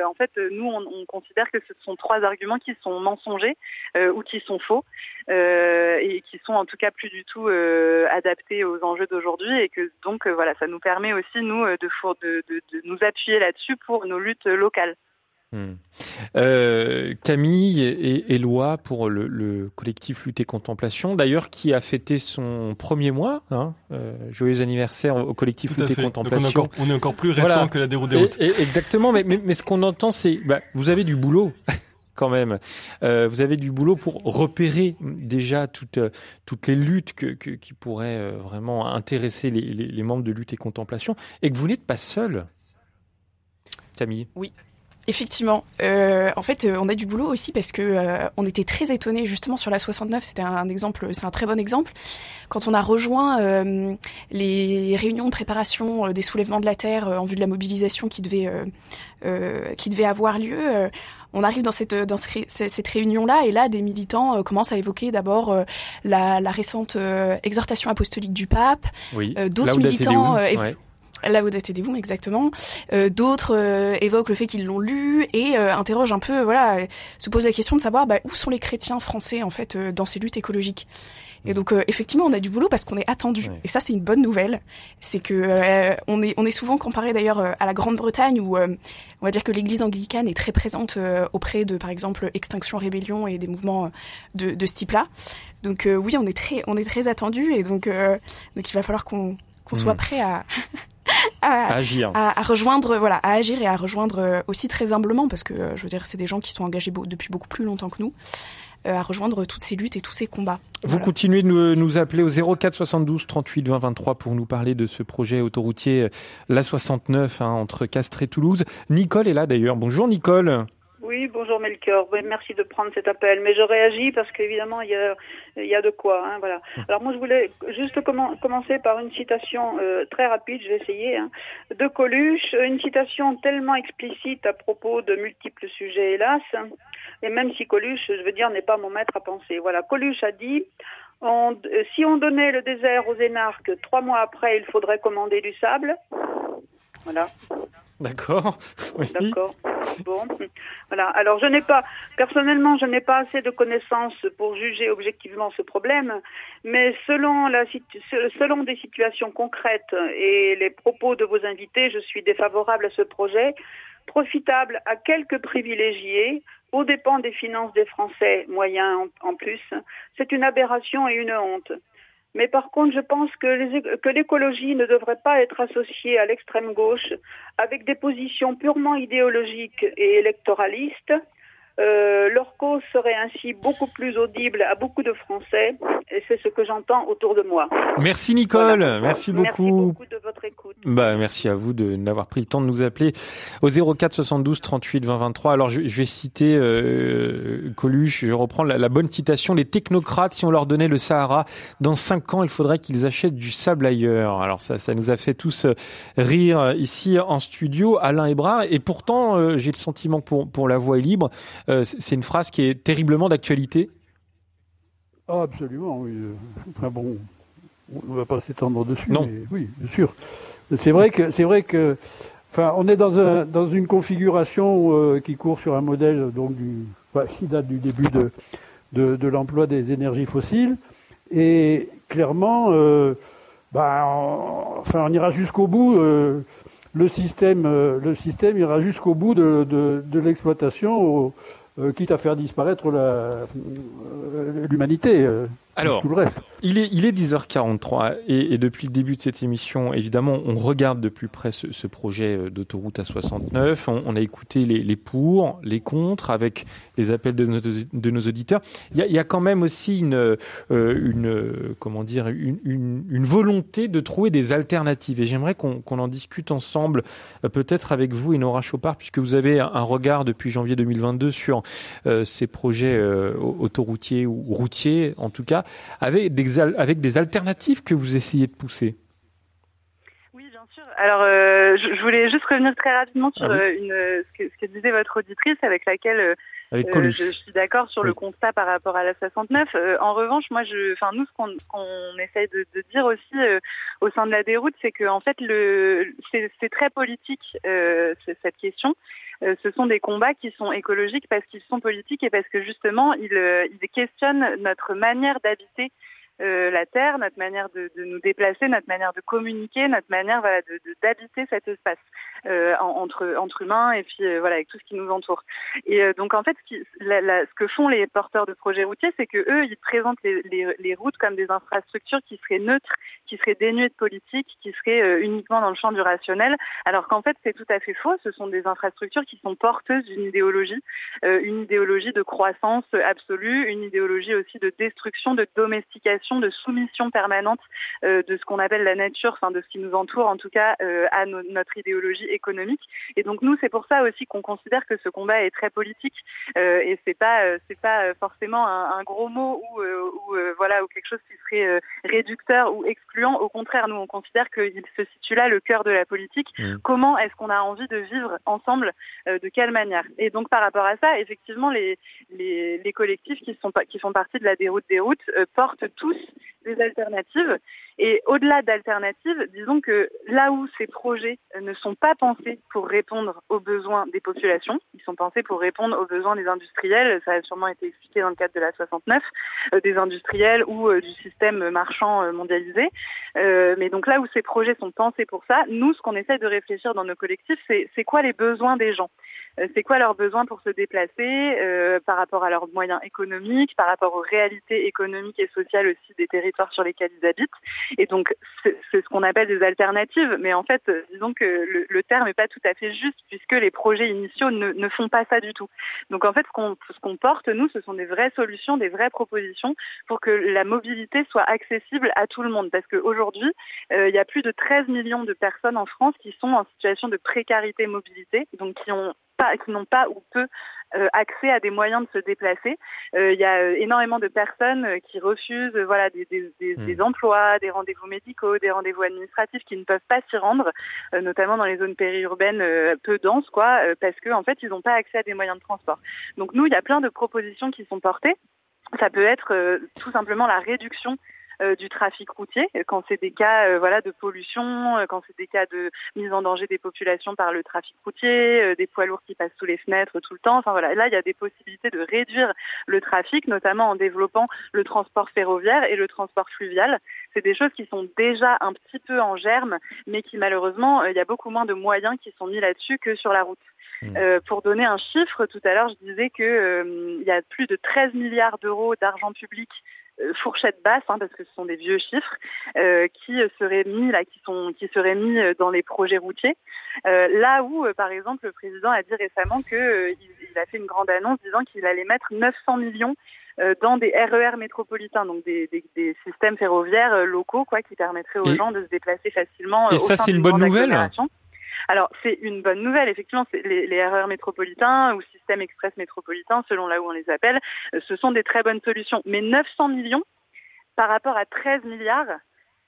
en fait, nous, on, on, considère que ce sont trois arguments qui sont mensongers ou qui sont faux et qui sont en tout cas plus du tout adaptés aux enjeux d'aujourd'hui et que donc voilà, ça nous permet aussi nous de, de, de, de nous appuyer là-dessus pour nos luttes locales. Hmm. Euh, Camille et Éloi pour le, collectif Lutte et Contemplation, d'ailleurs qui a fêté son premier mois. Hein, euh, joyeux anniversaire au collectif Lutte et Contemplation. on, est encore, plus récent que la déroute des routes. exactement, mais, mais, ce qu'on entend, c'est bah, vous avez du boulot. quand même. Euh, vous avez du boulot pour repérer déjà toutes, toutes les luttes que, qui pourraient vraiment intéresser les, les membres de Lutte et Contemplation et que vous n'êtes pas seul. Camille Oui, Effectivement. Euh, en fait, euh, on a du boulot aussi parce que euh, on était très étonnés justement sur la 69. C'était un exemple, c'est un très bon exemple. Quand on a rejoint euh, les réunions de préparation euh, des soulèvements de la terre euh, en vue de la mobilisation qui devait qui devait avoir lieu. on arrive dans cette dans ce- cette réunion là et là des militants commencent à évoquer d'abord la, la récente exhortation apostolique du pape. Oui. D'autres militants euh, ouais. La Laudate Deum, exactement. Euh, D'autres euh, évoquent le fait qu'ils l'ont lu et euh, interrogent un peu, voilà, se posent la question de savoir bah, où sont les chrétiens français en fait dans ces luttes écologiques. Et donc euh, effectivement, on a du boulot parce qu'on est attendu. Et ça, c'est une bonne nouvelle. C'est que euh, on est on est souvent comparé d'ailleurs à la Grande-Bretagne où euh, on va dire que l'Église anglicane est très présente auprès de par exemple Extinction Rébellion et des mouvements de, de ce type-là. Donc oui, on est très on est très attendu et donc donc il va falloir qu'on qu'on soit Mhm. prêt à à, Agir. à, à rejoindre, voilà, à agir et à rejoindre euh, aussi très humblement, parce que euh, je veux dire, c'est des gens qui sont engagés beau- depuis beaucoup plus longtemps que nous, euh, à rejoindre toutes ces luttes et tous ces combats. Vous Voilà. continuez de nous, nous appeler au 04 72 38 20 23 pour nous parler de ce projet autoroutier, euh, l'A69, hein, entre Castres et Toulouse. Nicole est là d'ailleurs. Bonjour Nicole. Oui, bonjour Melchior. Merci de prendre cet appel. Mais je réagis parce qu'évidemment, il y a, il y a de quoi. Hein. Alors moi, je voulais juste commen- commencer par une citation euh, très rapide, je vais essayer, hein, de Coluche. Une citation tellement explicite à propos de multiples sujets, hélas. Et même si Coluche, je veux dire, n'est pas mon maître à penser. Voilà, Coluche a dit... On, si on donnait le désert aux énarques, trois mois après, il faudrait commander du sable. Voilà. D'accord. Oui. D'accord. Bon, voilà. Alors, je n'ai pas, personnellement, je n'ai pas assez de connaissances pour juger objectivement ce problème, mais selon la, selon des situations concrètes et les propos de vos invités, je suis défavorable à ce projet, profitable à quelques privilégiés, aux dépens des finances des Français, moyens en, en plus. C'est une aberration et une honte. Mais par contre, je pense que l'écologie ne devrait pas être associée à l'extrême gauche avec des positions purement idéologiques et électoralistes. Euh, leur cause serait ainsi beaucoup plus audible à beaucoup de Français, et c'est ce que j'entends autour de moi. Merci Nicole. Voilà. Merci Merci beaucoup. beaucoup de votre écoute. Bah, merci à vous de n'avoir pris le temps de nous appeler au 04 72 38 20 23. Alors je, je vais citer euh, Coluche, je reprends la, la bonne citation. Les technocrates, si on leur donnait le Sahara, dans cinq ans, il faudrait qu'ils achètent du sable ailleurs. Alors ça, ça nous a fait tous euh, rire euh, ici en studio, Alain Hébrard. Et pourtant, euh, j'ai le sentiment pour, pour la voix libre, c'est c'est une phrase qui est terriblement d'actualité. Ah, absolument, oui. euh, Enfin bon, on ne va pas s'étendre dessus. Non. mais oui, bien sûr. C'est vrai que, c'est vrai que, enfin, on est dans un, dans une configuration euh, qui court sur un modèle donc du, enfin, qui date du début de, de, de l'emploi des énergies fossiles, et clairement, euh, bah, on, enfin, on ira jusqu'au bout. euh, le système, euh, le système ira jusqu'au bout de, de, de l'exploitation, euh, quitte à faire disparaître euh, l'humanité. Alors, tout le reste. Il est, il est 10h43 et, et depuis le début de cette émission, évidemment, on regarde de plus près ce, ce projet euh, d'autoroute A69. On, on a écouté les, les pour, les contre, avec les appels de nos, de nos auditeurs. Il y, a, il y a quand même aussi une, euh, une comment dire, une, une, une volonté de trouver des alternatives. Et j'aimerais qu'on en discute ensemble, euh, peut-être avec vous et Nora Chopard, puisque vous avez un, un regard depuis janvier 2022 sur euh, ces projets euh, autoroutiers ou routiers, en tout cas, avec des, alternatives que vous essayez de pousser. Alors, euh, je, je voulais juste revenir très rapidement sur Ah oui. euh, une, euh, ce, que, ce que disait votre auditrice, avec laquelle euh, Avec je suis d'accord sur le constat par rapport à la 69. Euh, en revanche, moi, je, enfin, nous, ce qu'on ce qu'on essaye de, de dire aussi euh, au sein de la déroute, c'est que en fait, le, c'est c'est très politique euh, ce- cette question. Euh, ce sont des combats qui sont écologiques parce qu'ils sont politiques et parce que justement, ils, euh, ils questionnent notre manière d'habiter euh, la Terre, notre manière de, de nous déplacer, notre manière de communiquer, notre manière voilà, de d'habiter cet espace euh, en- entre entre humains et puis euh, voilà avec tout ce qui nous entoure. Et euh, donc en fait, ce, qui, la- la- ce que font les porteurs de projets routiers, c'est que eux, ils présentent les, les, les routes comme des infrastructures qui seraient neutres, qui seraient dénuées de politique, qui seraient euh, uniquement dans le champ du rationnel, alors qu'en fait, c'est tout à fait faux. Ce sont des infrastructures qui sont porteuses d'une idéologie, une idéologie de croissance absolue, une idéologie aussi de destruction, de domestication, de soumission permanente euh, de ce qu'on appelle la nature, enfin de ce qui nous entoure, en tout cas euh, à no- notre idéologie économique. Et donc nous, c'est pour ça aussi qu'on considère que ce combat est très politique euh, et c'est pas euh, c'est pas forcément un, un, gros mot ou, ou voilà ou quelque chose qui serait réducteur ou excluant. Au contraire, nous on considère qu'il se situe là le cœur de la politique. Mmh. Comment est-ce qu'on a envie de vivre ensemble De quelle manière? Et donc par rapport à ça, effectivement, les les, les collectifs qui sont qui font partie de la déroute des routes portent tous des alternatives. Et au-delà d'alternatives, disons que là où ces projets ne sont pas pensés pour répondre aux besoins des populations, ils sont pensés pour répondre aux besoins des industriels, ça a sûrement été expliqué dans le cadre de la 69, euh, des industriels ou euh, du système marchand euh, mondialisé. mais donc là où ces projets sont pensés pour ça, nous, ce qu'on essaie de réfléchir dans nos collectifs, c'est quoi les besoins des gens? C'est quoi leurs besoins pour se déplacer euh, par rapport à leurs moyens économiques, par rapport aux réalités économiques et sociales aussi des territoires sur lesquels ils habitent. Et donc, c'est ce qu'on appelle des alternatives. Mais en fait, disons que le, terme n'est pas tout à fait juste puisque les projets initiaux ne, font pas ça du tout. Donc en fait, ce qu'on ce qu'on porte, nous, ce sont des vraies solutions, des vraies propositions pour que la mobilité soit accessible à tout le monde. Parce qu'aujourd'hui, euh, il y a plus de 13 millions de personnes en France qui sont en situation de précarité mobilité, donc qui ont pas, qui n'ont pas ou peu euh, accès à des moyens de se déplacer. Euh, il y a euh, énormément de personnes qui refusent voilà des, des, des, hmm. des emplois, des rendez-vous médicaux, des rendez-vous administratifs qui ne peuvent pas s'y rendre, notamment dans les zones périurbaines peu denses, quoi, parce que en fait ils n'ont pas accès à des moyens de transport. Donc nous, il y a plein de propositions qui sont portées. Ça peut être tout simplement la réduction du trafic routier, quand c'est des cas euh, voilà de pollution, euh, quand c'est des cas de mise en danger des populations par le trafic routier, des poids lourds qui passent sous les fenêtres tout le temps. Enfin voilà, là il y a des possibilités de réduire le trafic, notamment en développant le transport ferroviaire et le transport fluvial. C'est des choses qui sont déjà un petit peu en germe, mais qui malheureusement il y a beaucoup moins de moyens qui sont mis là-dessus que sur la route. Mmh. Euh, pour donner un chiffre, tout à l'heure, je disais que euh, il y a plus de 13 milliards d'euros d'argent public euh, fourchette basse, hein, parce que ce sont des vieux chiffres, euh, qui seraient mis là, qui sont, qui seraient mis dans les projets routiers. Euh, là où, par exemple, le président a dit récemment que il, il, a fait une grande annonce disant qu'il allait mettre 900 millions dans des RER métropolitains, donc des, des, des systèmes ferroviaires locaux, quoi, qui permettraient aux gens de se déplacer facilement. Et ça, c'est une bonne nouvelle? Alors c'est une bonne nouvelle, effectivement, les, les RER métropolitains ou système express métropolitain, selon là où on les appelle, euh, ce sont des très bonnes solutions. Mais 900 millions par rapport à 13 milliards,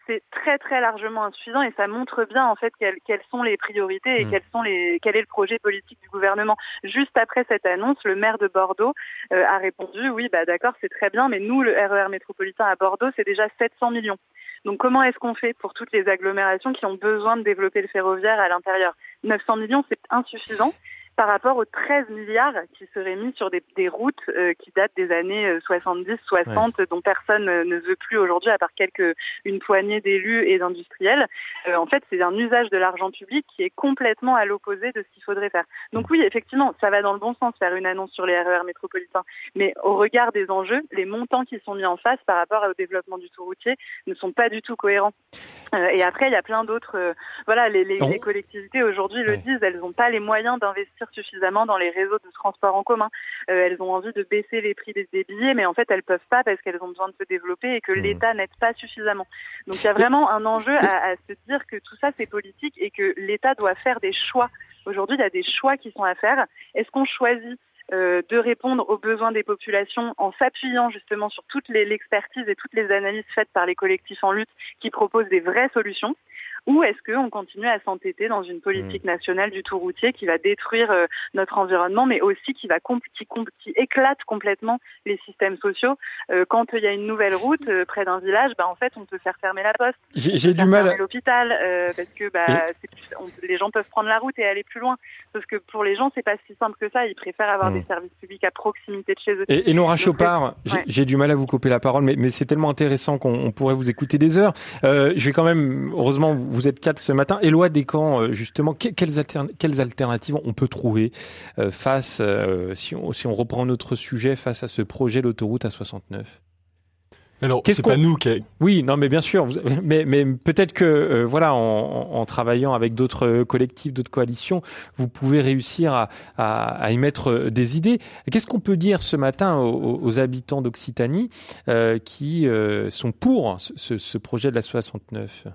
c'est très très largement insuffisant et ça montre bien en fait quelles, quelles sont les priorités et mmh. sont les, quel est le projet politique du gouvernement. Juste après cette annonce, le maire de Bordeaux euh, a répondu oui bah d'accord c'est très bien mais nous le RER métropolitain à Bordeaux c'est déjà 700 millions. Donc comment est-ce qu'on fait pour toutes les agglomérations qui ont besoin de développer le ferroviaire à l'intérieur? 900 millions, c'est insuffisant par rapport aux 13 milliards qui seraient mis sur des, des routes euh, qui datent des années 70, euh, 60, dont personne euh, ne veut plus aujourd'hui, à part quelques une poignée d'élus et d'industriels. en fait, c'est un usage de l'argent public qui est complètement à l'opposé de ce qu'il faudrait faire. Donc oui, effectivement, ça va dans le bon sens faire une annonce sur les RER métropolitains, mais au regard des enjeux, les montants qui sont mis en face par rapport au développement du tout routier ne sont pas du tout cohérents. et après, il y a plein d'autres. voilà, les, les, les collectivités aujourd'hui le disent, elles n'ont pas les moyens d'investir suffisamment dans les réseaux de transport en commun. Euh, elles ont envie de baisser les prix des, billets, mais en fait elles peuvent pas parce qu'elles ont besoin de se développer et que mmh. l'État n'aide pas suffisamment. Donc il y a vraiment un enjeu à, à se dire que tout ça c'est politique et que l'État doit faire des choix. Aujourd'hui, il y a des choix qui sont à faire. Est-ce qu'on choisit euh, de répondre aux besoins des populations en s'appuyant justement sur toute l'expertise et toutes les analyses faites par les collectifs en lutte qui proposent des vraies solutions? Ou est-ce qu'on continue à s'entêter dans une politique mmh. nationale du tout routier qui va détruire euh, notre environnement, mais aussi qui va qui, qui, éclate complètement les systèmes sociaux? Euh, Quand il y a une nouvelle route euh, près d'un village, bah, en fait, on peut faire fermer la poste. J'ai du mal. L'hôpital, parce que bah, les gens peuvent prendre la route et aller plus loin. Parce que pour les gens, c'est pas si simple que ça. Ils préfèrent avoir mmh. des services publics à proximité de chez eux. Et, et Nora Chopard, j'ai du mal à vous couper la parole, mais, mais c'est tellement intéressant qu'on pourrait vous écouter des heures. je vais quand même, heureusement, vous êtes quatre ce matin. Éloi Descamps, euh, justement, quelles, alternatives on peut trouver euh, face, euh, si on, si on reprend notre sujet, face à ce projet l'autoroute A69 alors, c'est pas nous qui. Oui, non, mais bien sûr. Mais, mais peut-être que, voilà, en, travaillant avec d'autres collectifs, d'autres coalitions, vous pouvez réussir à, à, émettre des idées. Qu'est-ce qu'on peut dire ce matin aux, habitants d'Occitanie qui sont pour ce, ce, projet de la 69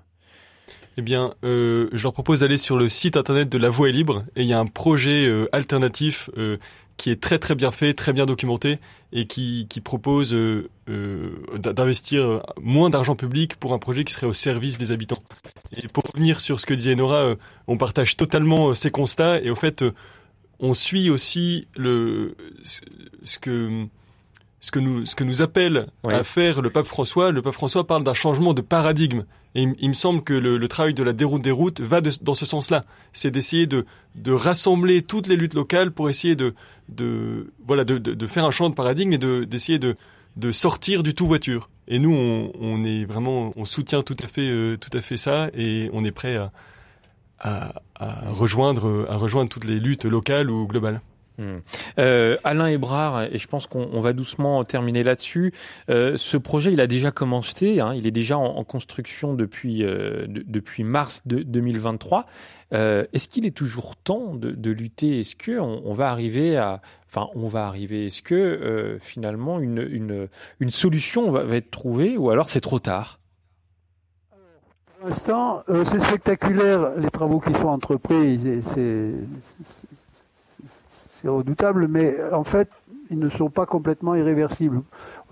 Eh bien, euh, je leur propose d'aller sur le site internet de La Voie est libre et il y a un projet euh, alternatif euh, qui est très très bien fait, très bien documenté et qui, qui propose d'investir moins d'argent public pour un projet qui serait au service des habitants. Et pour revenir sur ce que disait Nora, on partage totalement ces constats et au fait, on suit aussi le ce que ce que nous ce que nous appelle à faire le pape François. Le pape François parle d'un changement de paradigme et il, me semble que le, le travail de la déroute des routes va de- dans ce sens-là. C'est d'essayer de, de rassembler toutes les luttes locales pour essayer de, de, voilà, de, de, de faire un changement de paradigme et de, d'essayer de, de sortir du tout voiture. Et nous, on, on est vraiment, on soutient tout à fait, euh, tout à fait ça et on est prêt à, à, à rejoindre, à rejoindre toutes les luttes locales ou globales. Hmm. Euh, Alain Hébrard, et je pense qu'on on va doucement terminer là-dessus. Euh, ce projet, il a déjà commencé, hein, il est déjà en, construction depuis euh, de- depuis mars de, 2023. Euh, Est-ce qu'il est toujours temps de, lutter? Est-ce que on, on va arriver à, enfin, on va arriver? Est-ce que finalement une, une solution va, va être trouvée, ou alors c'est trop tard? Pour l'instant, c'est spectaculaire les travaux qui sont entrepris, c'est c'est redoutable, mais en fait, ils ne sont pas complètement irréversibles.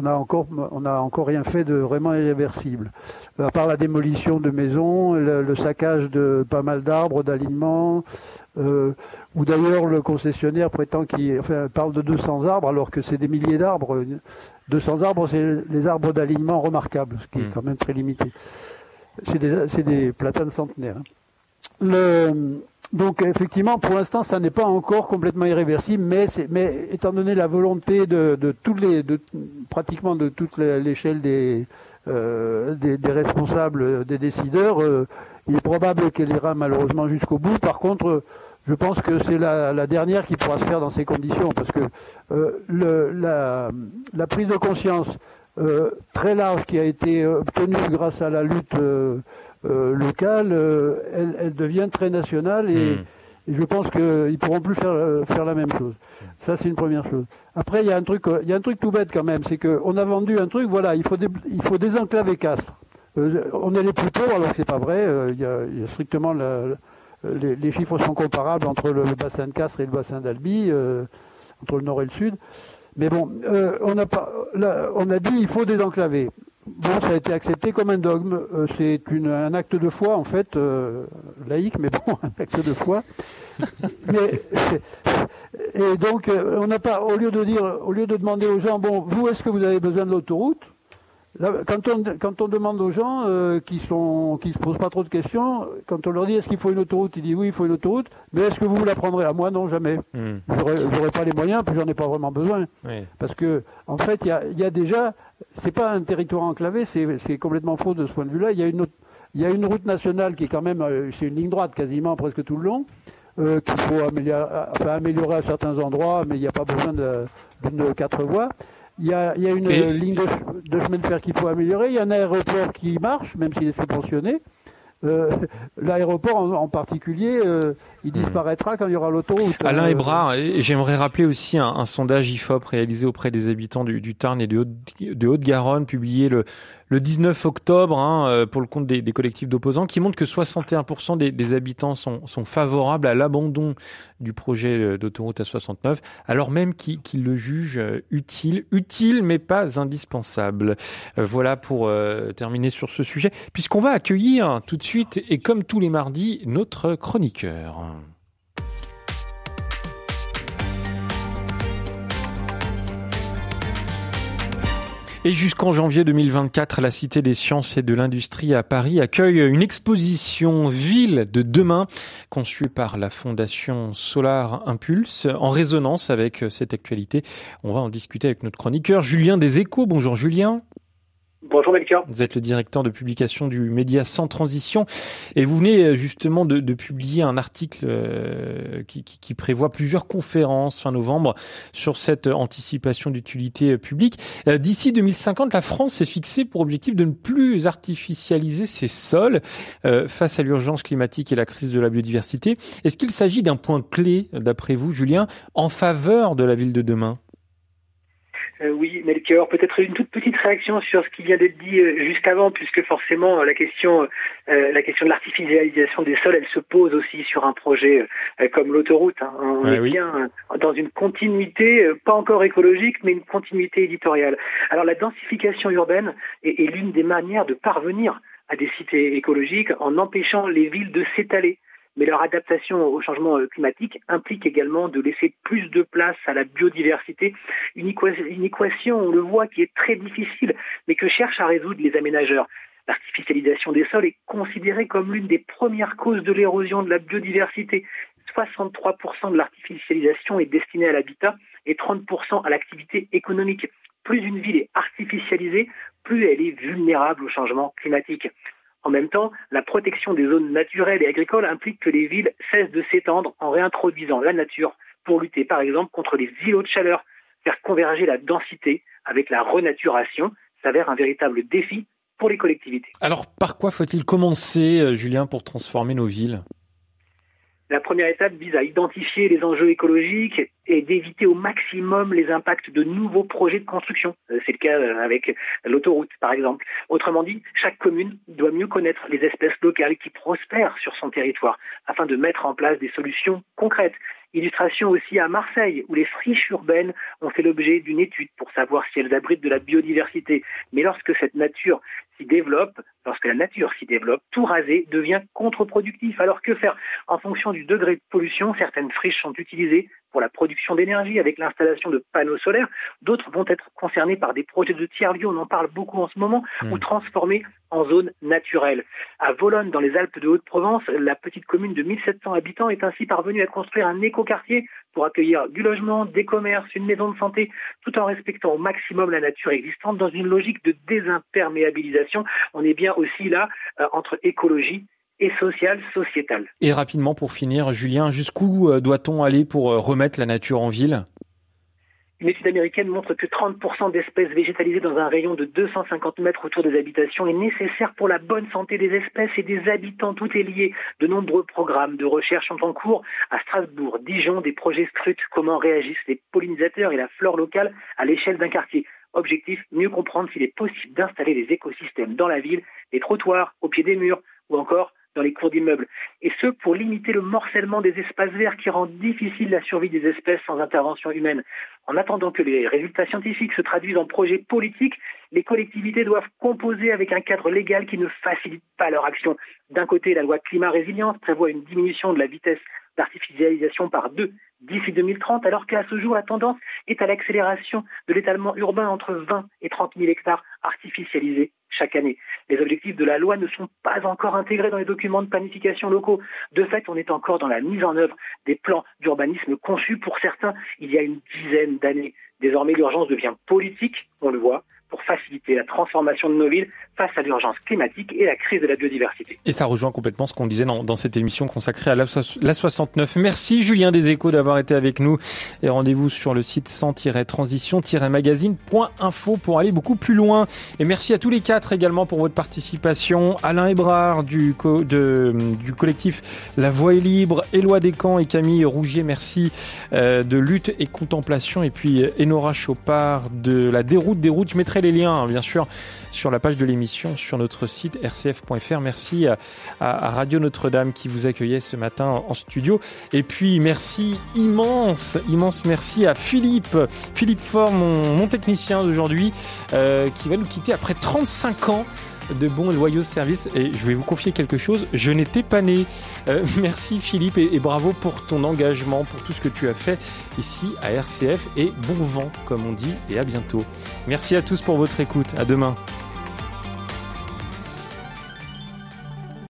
On a encore, on a encore rien fait de vraiment irréversible, à part la démolition de maisons, le, le saccage de pas mal d'arbres, d'alignements. Euh, où d'ailleurs le concessionnaire prétend qu'il enfin, parle de 200 arbres alors que c'est des milliers d'arbres. 200 arbres, c'est les arbres d'alignement remarquables, ce qui est quand même très limité. C'est des, des platanes centenaires. hein. Le, donc effectivement, pour l'instant, ça n'est pas encore complètement irréversible, mais, mais étant donné la volonté de, de les, de, pratiquement de toute l'échelle des, euh, des, des responsables, euh, des décideurs, euh, il est probable qu'elle ira malheureusement jusqu'au bout. Par contre, euh, je pense que c'est la, la dernière qui pourra se faire dans ces conditions, parce que euh, le, la, la prise de conscience euh, très large qui a été obtenue grâce à la lutte euh, locale, euh, elle, elle devient très nationale et, Hmm. et je pense qu'ils pourront plus faire, euh, faire la même chose. Ça, c'est une première chose. Après, il y a un truc, euh, il y a un truc tout bête quand même, c'est qu'on a vendu un truc, voilà, il faut, dé- il faut désenclaver Castres. Euh, on est les plus pauvres, alors que c'est pas vrai. euh, il, y y a strictement la- la- les, les chiffres sont comparables entre le, le bassin de Castres et le bassin d'Albi, euh, entre le nord et le sud. Mais bon, euh, on a pas, là, on a dit il faut désenclaver. Bon, ça a été accepté comme un dogme. Euh, c'est un acte de foi en fait euh, laïque, mais bon, un acte de foi. mais et donc euh, on n'a pas, au lieu de dire, au lieu de demander aux gens, bon, vous est-ce que vous avez besoin de l'autoroute? Quand, on, quand on demande aux gens euh, qui sont qui se posent pas trop de questions, quand on leur dit est-ce qu'il faut une autoroute, ils disent oui, il faut une autoroute, mais est-ce que vous la prendrez à moi? Non, jamais. Hmm. J'aurais pas les moyens, puis j'en ai pas vraiment besoin. Oui. Parce que, en fait, il y a, y a déjà, c'est pas un territoire enclavé, c'est complètement faux de ce point de vue-là. Il y a une autre- il y a une route nationale qui est quand même, euh, c'est une ligne droite quasiment presque tout le long, euh, qu'il faut améliorer, enfin, améliorer à certains endroits, mais il n'y a pas besoin d'une quatre voies. Il y a, il y a une ligne de, ch- de chemin de fer qu'il faut améliorer. Il y a un aéroport qui marche, même s'il est subventionné. Euh, L'aéroport en, en particulier, euh, il disparaîtra quand il y aura l'autoroute. Hmm. Alain Euh, Hébrard, et j'aimerais rappeler aussi un, un sondage IFOP réalisé auprès des habitants du, du Tarn et de, Haute- de Haute-Garonne, publié le, le 19 octobre hein, euh, pour le compte des, collectifs d'opposants, qui montre que 61% des, des habitants sont, favorables à l'abandon du projet euh, d'autoroute A69, alors même qu'ils le jugent euh, utile, utile mais pas indispensable. Voilà pour terminer sur ce sujet, puisqu'on va accueillir tout de suite, et comme tous les mardis, notre chroniqueur. Et jusqu'en janvier 2024, la Cité des sciences et de l'industrie à Paris accueille une exposition Ville de demain conçue par la Fondation Solar Impulse en résonance avec cette actualité. On va en discuter avec notre chroniqueur Julien des. Bonjour Julien. Bonjour Melchior. Vous êtes le directeur de publication du média Sans Transition et vous venez euh, justement de, de publier un article euh, qui, qui- qui prévoit plusieurs conférences fin novembre sur cette anticipation d'utilité euh, publique. D'ici 2050, la France s'est fixée pour objectif de ne plus artificialiser ses sols face à l'urgence climatique et la crise de la biodiversité. Est-ce qu'il s'agit d'un point clé, d'après vous, Julien, en faveur de la ville de demain? Euh, oui, Melchior, peut-être une toute petite réaction sur ce qui vient d'être dit euh, juste avant, puisque forcément la question, euh, la question de l'artificialisation des sols, elle se pose aussi sur un projet comme l'autoroute. Hein. On est bien dans une continuité, pas encore écologique, mais une continuité éditoriale. Alors la densification urbaine est l'une des manières de parvenir à des cités écologiques en empêchant les villes de s'étaler mais leur adaptation au changement euh, climatique implique également de laisser plus de place à la biodiversité, une équation, on le voit, qui est très difficile, mais que cherchent à résoudre les aménageurs. L'artificialisation des sols est considérée comme l'une des premières causes de l'érosion de la biodiversité. 63% de l'artificialisation est destinée à l'habitat et 30% à l'activité économique. Plus une ville est artificialisée, plus elle est vulnérable au changement climatique. En même temps, la protection des zones naturelles et agricoles implique que les villes cessent de s'étendre en réintroduisant la nature pour lutter par exemple contre les îlots de chaleur. Faire converger la densité avec la renaturation s'avère un véritable défi pour les collectivités. Alors par quoi faut-il commencer, euh, Julien, pour transformer nos villes? La première étape vise à identifier les enjeux écologiques et d'éviter au maximum les impacts de nouveaux projets de construction. Euh, c'est le cas euh, avec l'autoroute, par exemple. Autrement dit, chaque commune doit mieux connaître les espèces locales qui prospèrent sur son territoire afin de mettre en place des solutions concrètes. Illustration aussi à Marseille, où les friches urbaines ont fait l'objet d'une étude pour savoir si elles abritent de la biodiversité. Mais lorsque cette nature s'y développe, lorsque la nature s'y développe, tout raser devient contre-productif. Alors que faire? En fonction du degré de pollution, certaines friches sont utilisées pour la production d'énergie avec l'installation de panneaux solaires. D'autres vont être concernés par des projets de tiers-lieux, on en parle beaucoup en ce moment, ou hmm. transformés en zone naturelle. À Volonne, dans les Alpes de Haute-Provence, la petite commune de 1700 habitants est ainsi parvenue à construire un écoquartier pour accueillir du logement, des commerces, une maison de santé, tout en respectant au maximum la nature existante dans une logique de désimperméabilisation. On est bien aussi là euh, entre écologie et sociale, sociétale. Et rapidement pour finir, Julien, jusqu'où euh, doit-on aller pour euh, remettre la nature en ville? Une étude américaine montre que 30% d'espèces végétalisées dans un rayon de 250 mètres autour des habitations est nécessaire pour la bonne santé des espèces et des habitants. Tout est lié. De nombreux programmes de recherche sont en cours à Strasbourg, Dijon, des projets scrutent comment réagissent les pollinisateurs et la flore locale à l'échelle d'un quartier. Objectif, mieux comprendre s'il est possible d'installer des écosystèmes dans la ville, des trottoirs, au pied des murs ou encore les cours d'immeubles. Et ce, pour limiter le morcellement des espaces verts qui rend difficile la survie des espèces sans intervention humaine. En attendant que les résultats scientifiques se traduisent en projets politiques, les collectivités doivent composer avec un cadre légal qui ne facilite pas leur action. D'un côté, la loi climat résilience prévoit une diminution de la vitesse d'artificialisation par deux d'ici 2030, alors qu'à ce jour, la tendance est à l'accélération de l'étalement urbain entre 20 et 30 000 hectares artificialisés chaque année. Les objectifs de la loi ne sont pas encore intégrés dans les documents de planification locaux. De fait, on est encore dans la mise en œuvre des plans d'urbanisme conçus pour certains il y a une dizaine d'années. Désormais, l'urgence devient politique, on le voit, pour faciliter la transformation de nos villes face à l'urgence climatique et la crise de la biodiversité. Et ça rejoint complètement ce qu'on disait dans, dans, cette émission consacrée à la, la 69. Merci Julien des Échos d'avoir été avec nous et rendez-vous sur le site 100-transition-magazine.info pour aller beaucoup plus loin. Et merci à tous les quatre également pour votre participation. Alain Hébrard du, de, du collectif La Voix est libre, Éloi Descamps et Camille Rougier, merci euh, de lutte et contemplation. Et puis Enora Chopard de la déroute des routes. Je mettrai les liens, hein, bien sûr, sur la page de l'émission sur notre site rcf.fr. Merci à, Radio Notre-Dame qui vous accueillait ce matin en studio. Et puis merci immense, immense merci à Philippe, Philippe Fort, mon, technicien d'aujourd'hui, euh, qui va nous quitter après 35 ans de bons et loyaux services. Et je vais vous confier quelque chose, je n'étais pas né. Euh, merci Philippe et, et, bravo pour ton engagement, pour tout ce que tu as fait ici à RCF. Et bon vent, comme on dit, et à bientôt. Merci à tous pour votre écoute. À demain.